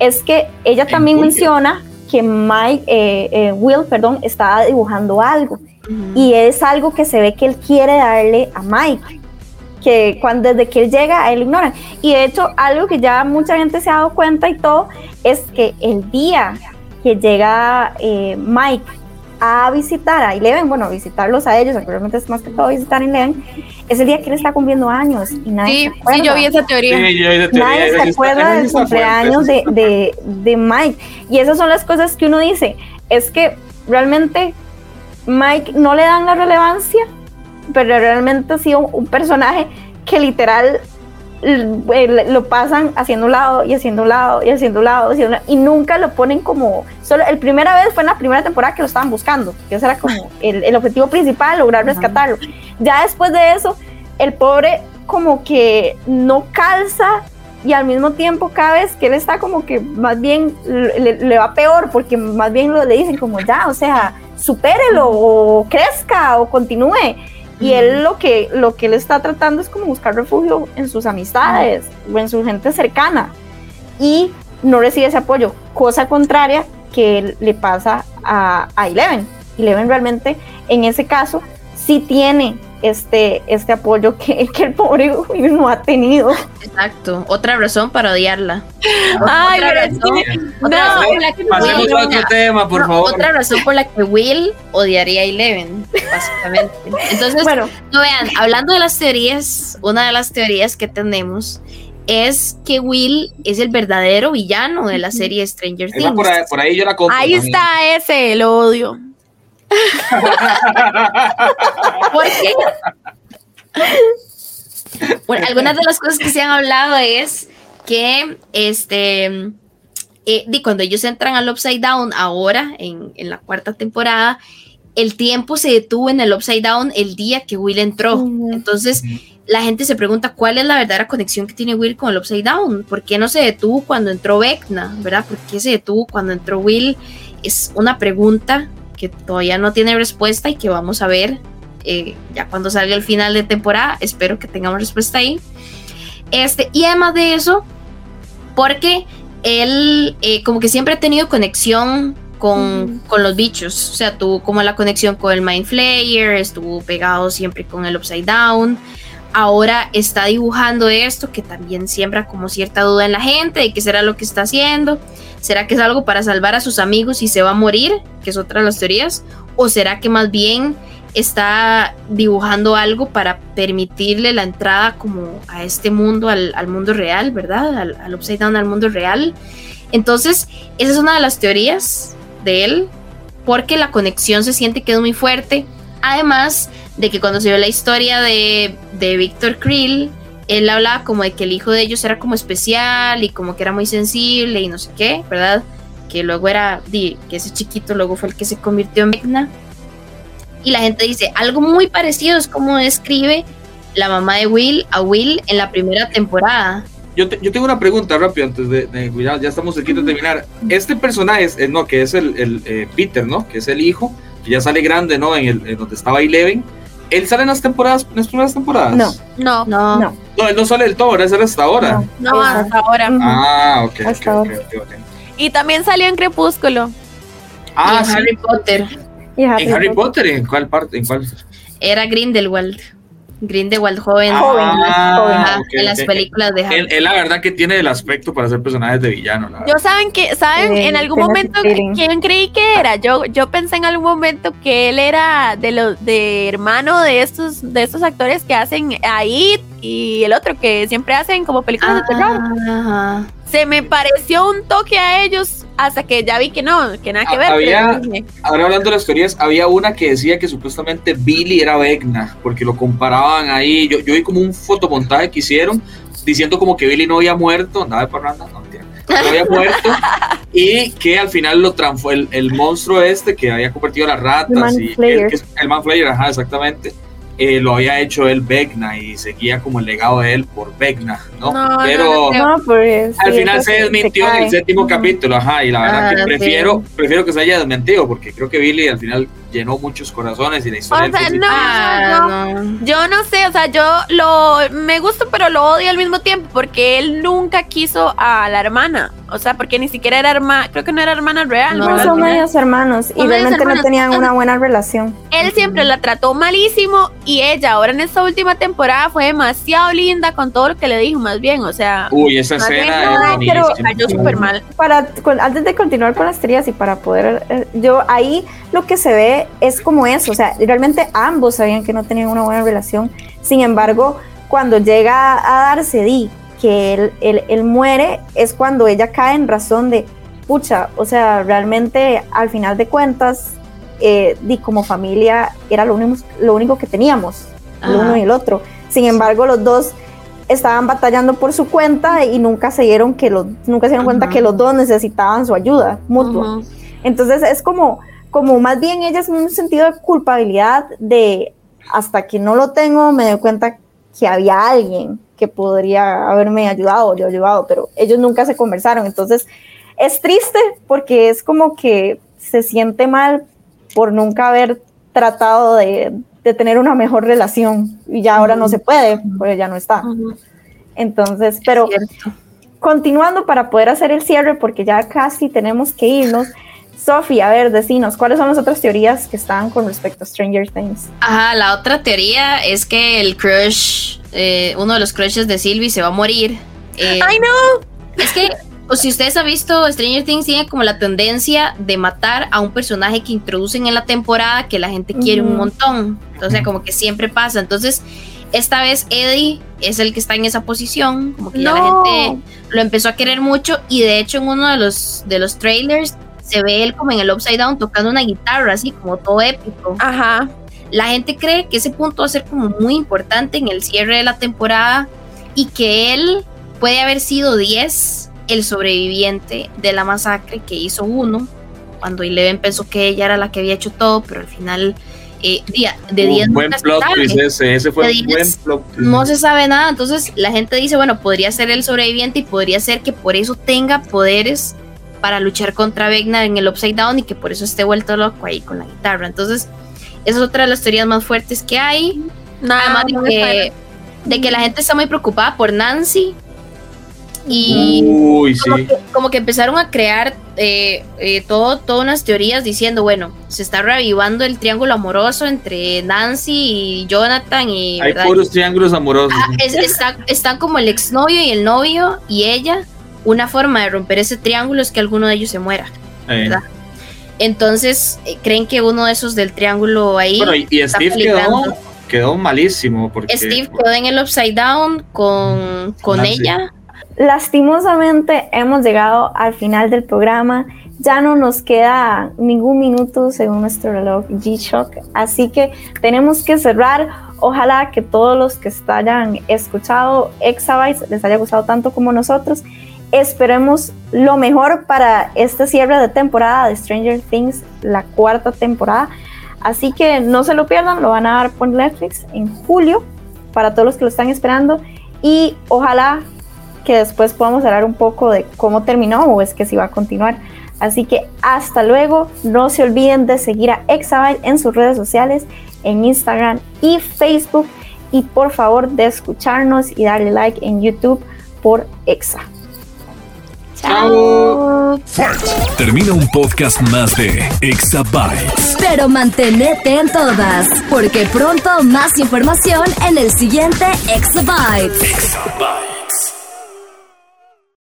S4: es que ella también menciona que Mike, eh, eh, Will, perdón, estaba dibujando algo. Y es algo que se ve que él quiere darle a Mike. Que cuando desde que él llega, a él ignora. Y de hecho, algo que ya mucha gente se ha dado cuenta y todo, es que el día que llega eh, Mike a visitar a Eleven, bueno, visitarlos a ellos, realmente es más que todo visitar a Eleven, es el día que él está cumpliendo años y nadie
S5: sí, Sí, yo vi esa teoría.
S4: Nadie se acuerda del cumpleaños de, de, de, Mike. Y esas son las cosas que uno dice, es que realmente Mike no le dan la relevancia, pero realmente ha sido un personaje que literal lo pasan haciendo un lado y haciendo un lado y haciendo un lado, y nunca lo ponen como solo el primera vez fue en la primera temporada que lo estaban buscando que ese era como el, el objetivo principal lograr rescatarlo. Ya después de eso el pobre como que no calza y al mismo tiempo cada vez que él está como que más bien le, va peor porque más bien lo, le dicen como ya o sea supérelo o crezca o continúe y él lo que, lo que él está tratando es como buscar refugio en sus amistades o en su gente cercana. Y no recibe ese apoyo, cosa contraria que le pasa a, a Eleven. Eleven realmente en ese caso sí tiene este, este apoyo que, que el pobre no ha tenido.
S3: Exacto, otra razón para odiarla.
S5: Ay, otra razón,
S6: otro tema, por favor.
S3: Otra razón por la que Will odiaría a Eleven, básicamente. Entonces, bueno, no vean, hablando de las teorías, una de las teorías que tenemos es que Will es el verdadero villano de la serie Stranger Things.
S6: Por ahí, yo la
S5: Ahí está ese, el odio.
S3: ¿Por qué? Bueno, algunas de las cosas que se han hablado es que este eh, cuando ellos entran al Upside Down ahora, en, en, la cuarta temporada, el tiempo se detuvo en el Upside Down el día que Will entró. Entonces, la gente se pregunta cuál es la verdadera conexión que tiene Will con el Upside Down. ¿Por qué no se detuvo cuando entró Vecna? ¿Verdad? ¿Por qué se detuvo cuando entró Will? Es una pregunta que todavía no tiene respuesta y que vamos a ver eh, ya cuando salga el final de temporada. Espero que tengamos respuesta ahí. Este, y además de eso, porque él eh, como que siempre ha tenido conexión con, con, los bichos. O sea, tuvo como la conexión con el Mind Flayer, estuvo pegado siempre con el Upside Down. Ahora está dibujando esto que también siembra como cierta duda en la gente de qué será lo que está haciendo. ¿Será que es algo para salvar a sus amigos y se va a morir? Que es otra de las teorías. ¿O será que más bien está dibujando algo para permitirle la entrada como a este mundo, al, mundo real, ¿verdad? Al, al, Upside Down, al mundo real. Entonces, esa es una de las teorías de él, porque la conexión se siente que es muy fuerte. Además de que cuando se vio la historia de, de Víctor Krill, él hablaba como de que el hijo de ellos era como especial y como que era muy sensible y no sé qué, ¿verdad? Que luego era, que ese chiquito luego fue el que se convirtió en Vecna y la gente dice algo muy parecido es como describe la mamá de Will a Will en la primera temporada.
S6: Yo, yo tengo una pregunta rápido antes de, de cuidar, ya estamos aquí de terminar. Este personaje, es, eh, no, que es el, el eh, Peter, ¿no? Que es el hijo, que ya sale grande, ¿no? En, el, en donde estaba Eleven. ¿Él sale en las temporadas, en las primeras temporadas?
S4: No,
S5: no, no.
S6: No, él no sale del todo, él sale hasta ahora.
S5: No, no hasta ahora.
S6: Ah, ok, hasta okay, okay, okay,
S5: Y también salió en Crepúsculo.
S3: Ah, y Harry Potter.
S6: ¿En Harry Potter? ¿En cuál parte? ¿En cuál?
S3: Era Grindelwald. Grindelwald joven,
S6: ah,
S3: en las películas de Harry.
S6: Él, la verdad que tiene el aspecto para ser personajes de villano.
S5: yo saben que, saben, en algún momento quién creí que era. Yo, yo pensé en algún momento que él era de los de hermano de estos, de estos actores que hacen ahí y el otro que siempre hacen como películas de terror. Se me pareció un toque a ellos hasta que ya vi que no, que nada que ver.
S6: Había, ahora hablando de las teorías, había una que decía que supuestamente Billy era Vecna, porque lo comparaban ahí. Yo, yo vi como un fotomontaje que hicieron diciendo como que Billy no había muerto, andaba de parranda, no, no había muerto y que al final lo transformó el, el, monstruo este que había convertido a las ratas
S4: el
S6: y el, el Man Flayer, ajá, exactamente eh, lo había hecho él Vecna y seguía como el legado de él por Vecna, ¿no? Pero
S4: pues,
S6: al final se desmintió en el séptimo capítulo, ajá, y la verdad que ah, prefiero, prefiero que se haya desmentido porque creo que Billy al final llenó muchos corazones y la historia.
S5: O sea, ah, no, yo no sé, o sea, yo lo me gusta pero lo odio al mismo tiempo porque él nunca quiso a la hermana, o sea, porque ni siquiera era hermana, creo que no era hermana real.
S4: No, son medios hermanos y realmente no tenían una buena relación.
S5: Él siempre la trató malísimo y ella ahora en esta última temporada fue demasiado linda con todo lo que le dijo, más bien, o sea.
S6: Uy, esa escena
S5: bien, pero cayó súper mal.
S4: Para, antes de continuar con las teorías y para poder, eh, yo ahí lo que se ve es como eso, o sea, realmente ambos sabían que no tenían una buena relación, sin embargo, cuando llega a darse di que él, él, él muere, es cuando ella cae en razón de, pucha, o sea, realmente al final de cuentas, eh, di como familia era lo único, lo único que teníamos, el uno y el otro. Sin embargo, los dos estaban batallando por su cuenta y nunca se dieron que los, nunca se dieron cuenta que los dos necesitaban su ayuda mutua. Entonces es como, como más bien ellas en un sentido de culpabilidad de hasta que no lo tengo me doy cuenta que había alguien que podría haberme ayudado yo ayudado, pero ellos nunca se conversaron. Entonces es triste porque es como que se siente mal por nunca haber tratado de, de tener una mejor relación y ya ahora no se puede, porque ya no está. Entonces, pero continuando para poder hacer el cierre, porque ya casi tenemos que irnos. Sofía, a ver, decinos, ¿cuáles son las otras teorías que están con respecto a Stranger Things?
S3: Ajá, la otra teoría es que el crush, eh, uno de los crushes de Sylvie se va a morir.
S5: Eh, ¡Ay, no!
S3: Es que, o si ustedes han visto, Stranger Things tiene como la tendencia de matar a un personaje que introducen en la temporada que la gente quiere un montón. Entonces, como que siempre pasa. Entonces, esta vez Eddie es el que está en esa posición, como que ya la gente lo empezó a querer mucho y de hecho en uno de los, de los trailers se ve él como en el Upside Down tocando una guitarra, así como todo épico.
S5: Ajá.
S3: La gente cree que ese punto va a ser como muy importante en el cierre de la temporada y que él puede haber sido 10, el sobreviviente de la masacre que hizo uno, cuando Eleven pensó que ella era la que había hecho todo, pero al final eh, día, de 10
S6: buen plot ese, ese fue un buen plot
S3: No se sabe nada, entonces la gente dice, bueno, podría ser el sobreviviente y podría ser que por eso tenga poderes para luchar contra Vegna en el Upside Down y que por eso esté vuelto loco ahí con la guitarra. Entonces, esa es otra de las teorías más fuertes que hay. Nada, Además de que, de que la gente está muy preocupada por Nancy, y como, que, empezaron a crear eh, eh, todo, todas unas teorías diciendo, bueno, se está revivando el triángulo amoroso entre Nancy y Jonathan y...
S6: Hay puros triángulos amorosos.
S3: Ah, están como el exnovio y el novio y ella. Una forma de romper ese triángulo es que alguno de ellos se muera. Entonces, eh, creen que uno de esos del triángulo ahí...
S6: Bueno, y, Steve quedó, quedó, malísimo. Porque,
S3: Steve quedó en el Upside Down con, con ella
S4: Lastimosamente hemos llegado al final del programa. Ya no nos queda ningún minuto según nuestro reloj G-Shock. Así que tenemos que cerrar. Ojalá que todos los que hayan escuchado Exabytes les haya gustado tanto como nosotros. Esperemos lo mejor para este cierre de temporada de Stranger Things, la cuarta temporada. Así que no se lo pierdan, lo van a dar por Netflix en julio para todos los que lo están esperando. Y ojalá que después podamos hablar un poco de cómo terminó o es que si va a continuar. Así que hasta luego, no se olviden de seguir a Exabyte en sus redes sociales, en Instagram y Facebook y por favor de escucharnos y darle like en YouTube por Exa.
S1: Chao. Termina un podcast más de Exabytes.
S2: Pero mantenete en todas, porque pronto más información en el siguiente Exabytes. Exabytes.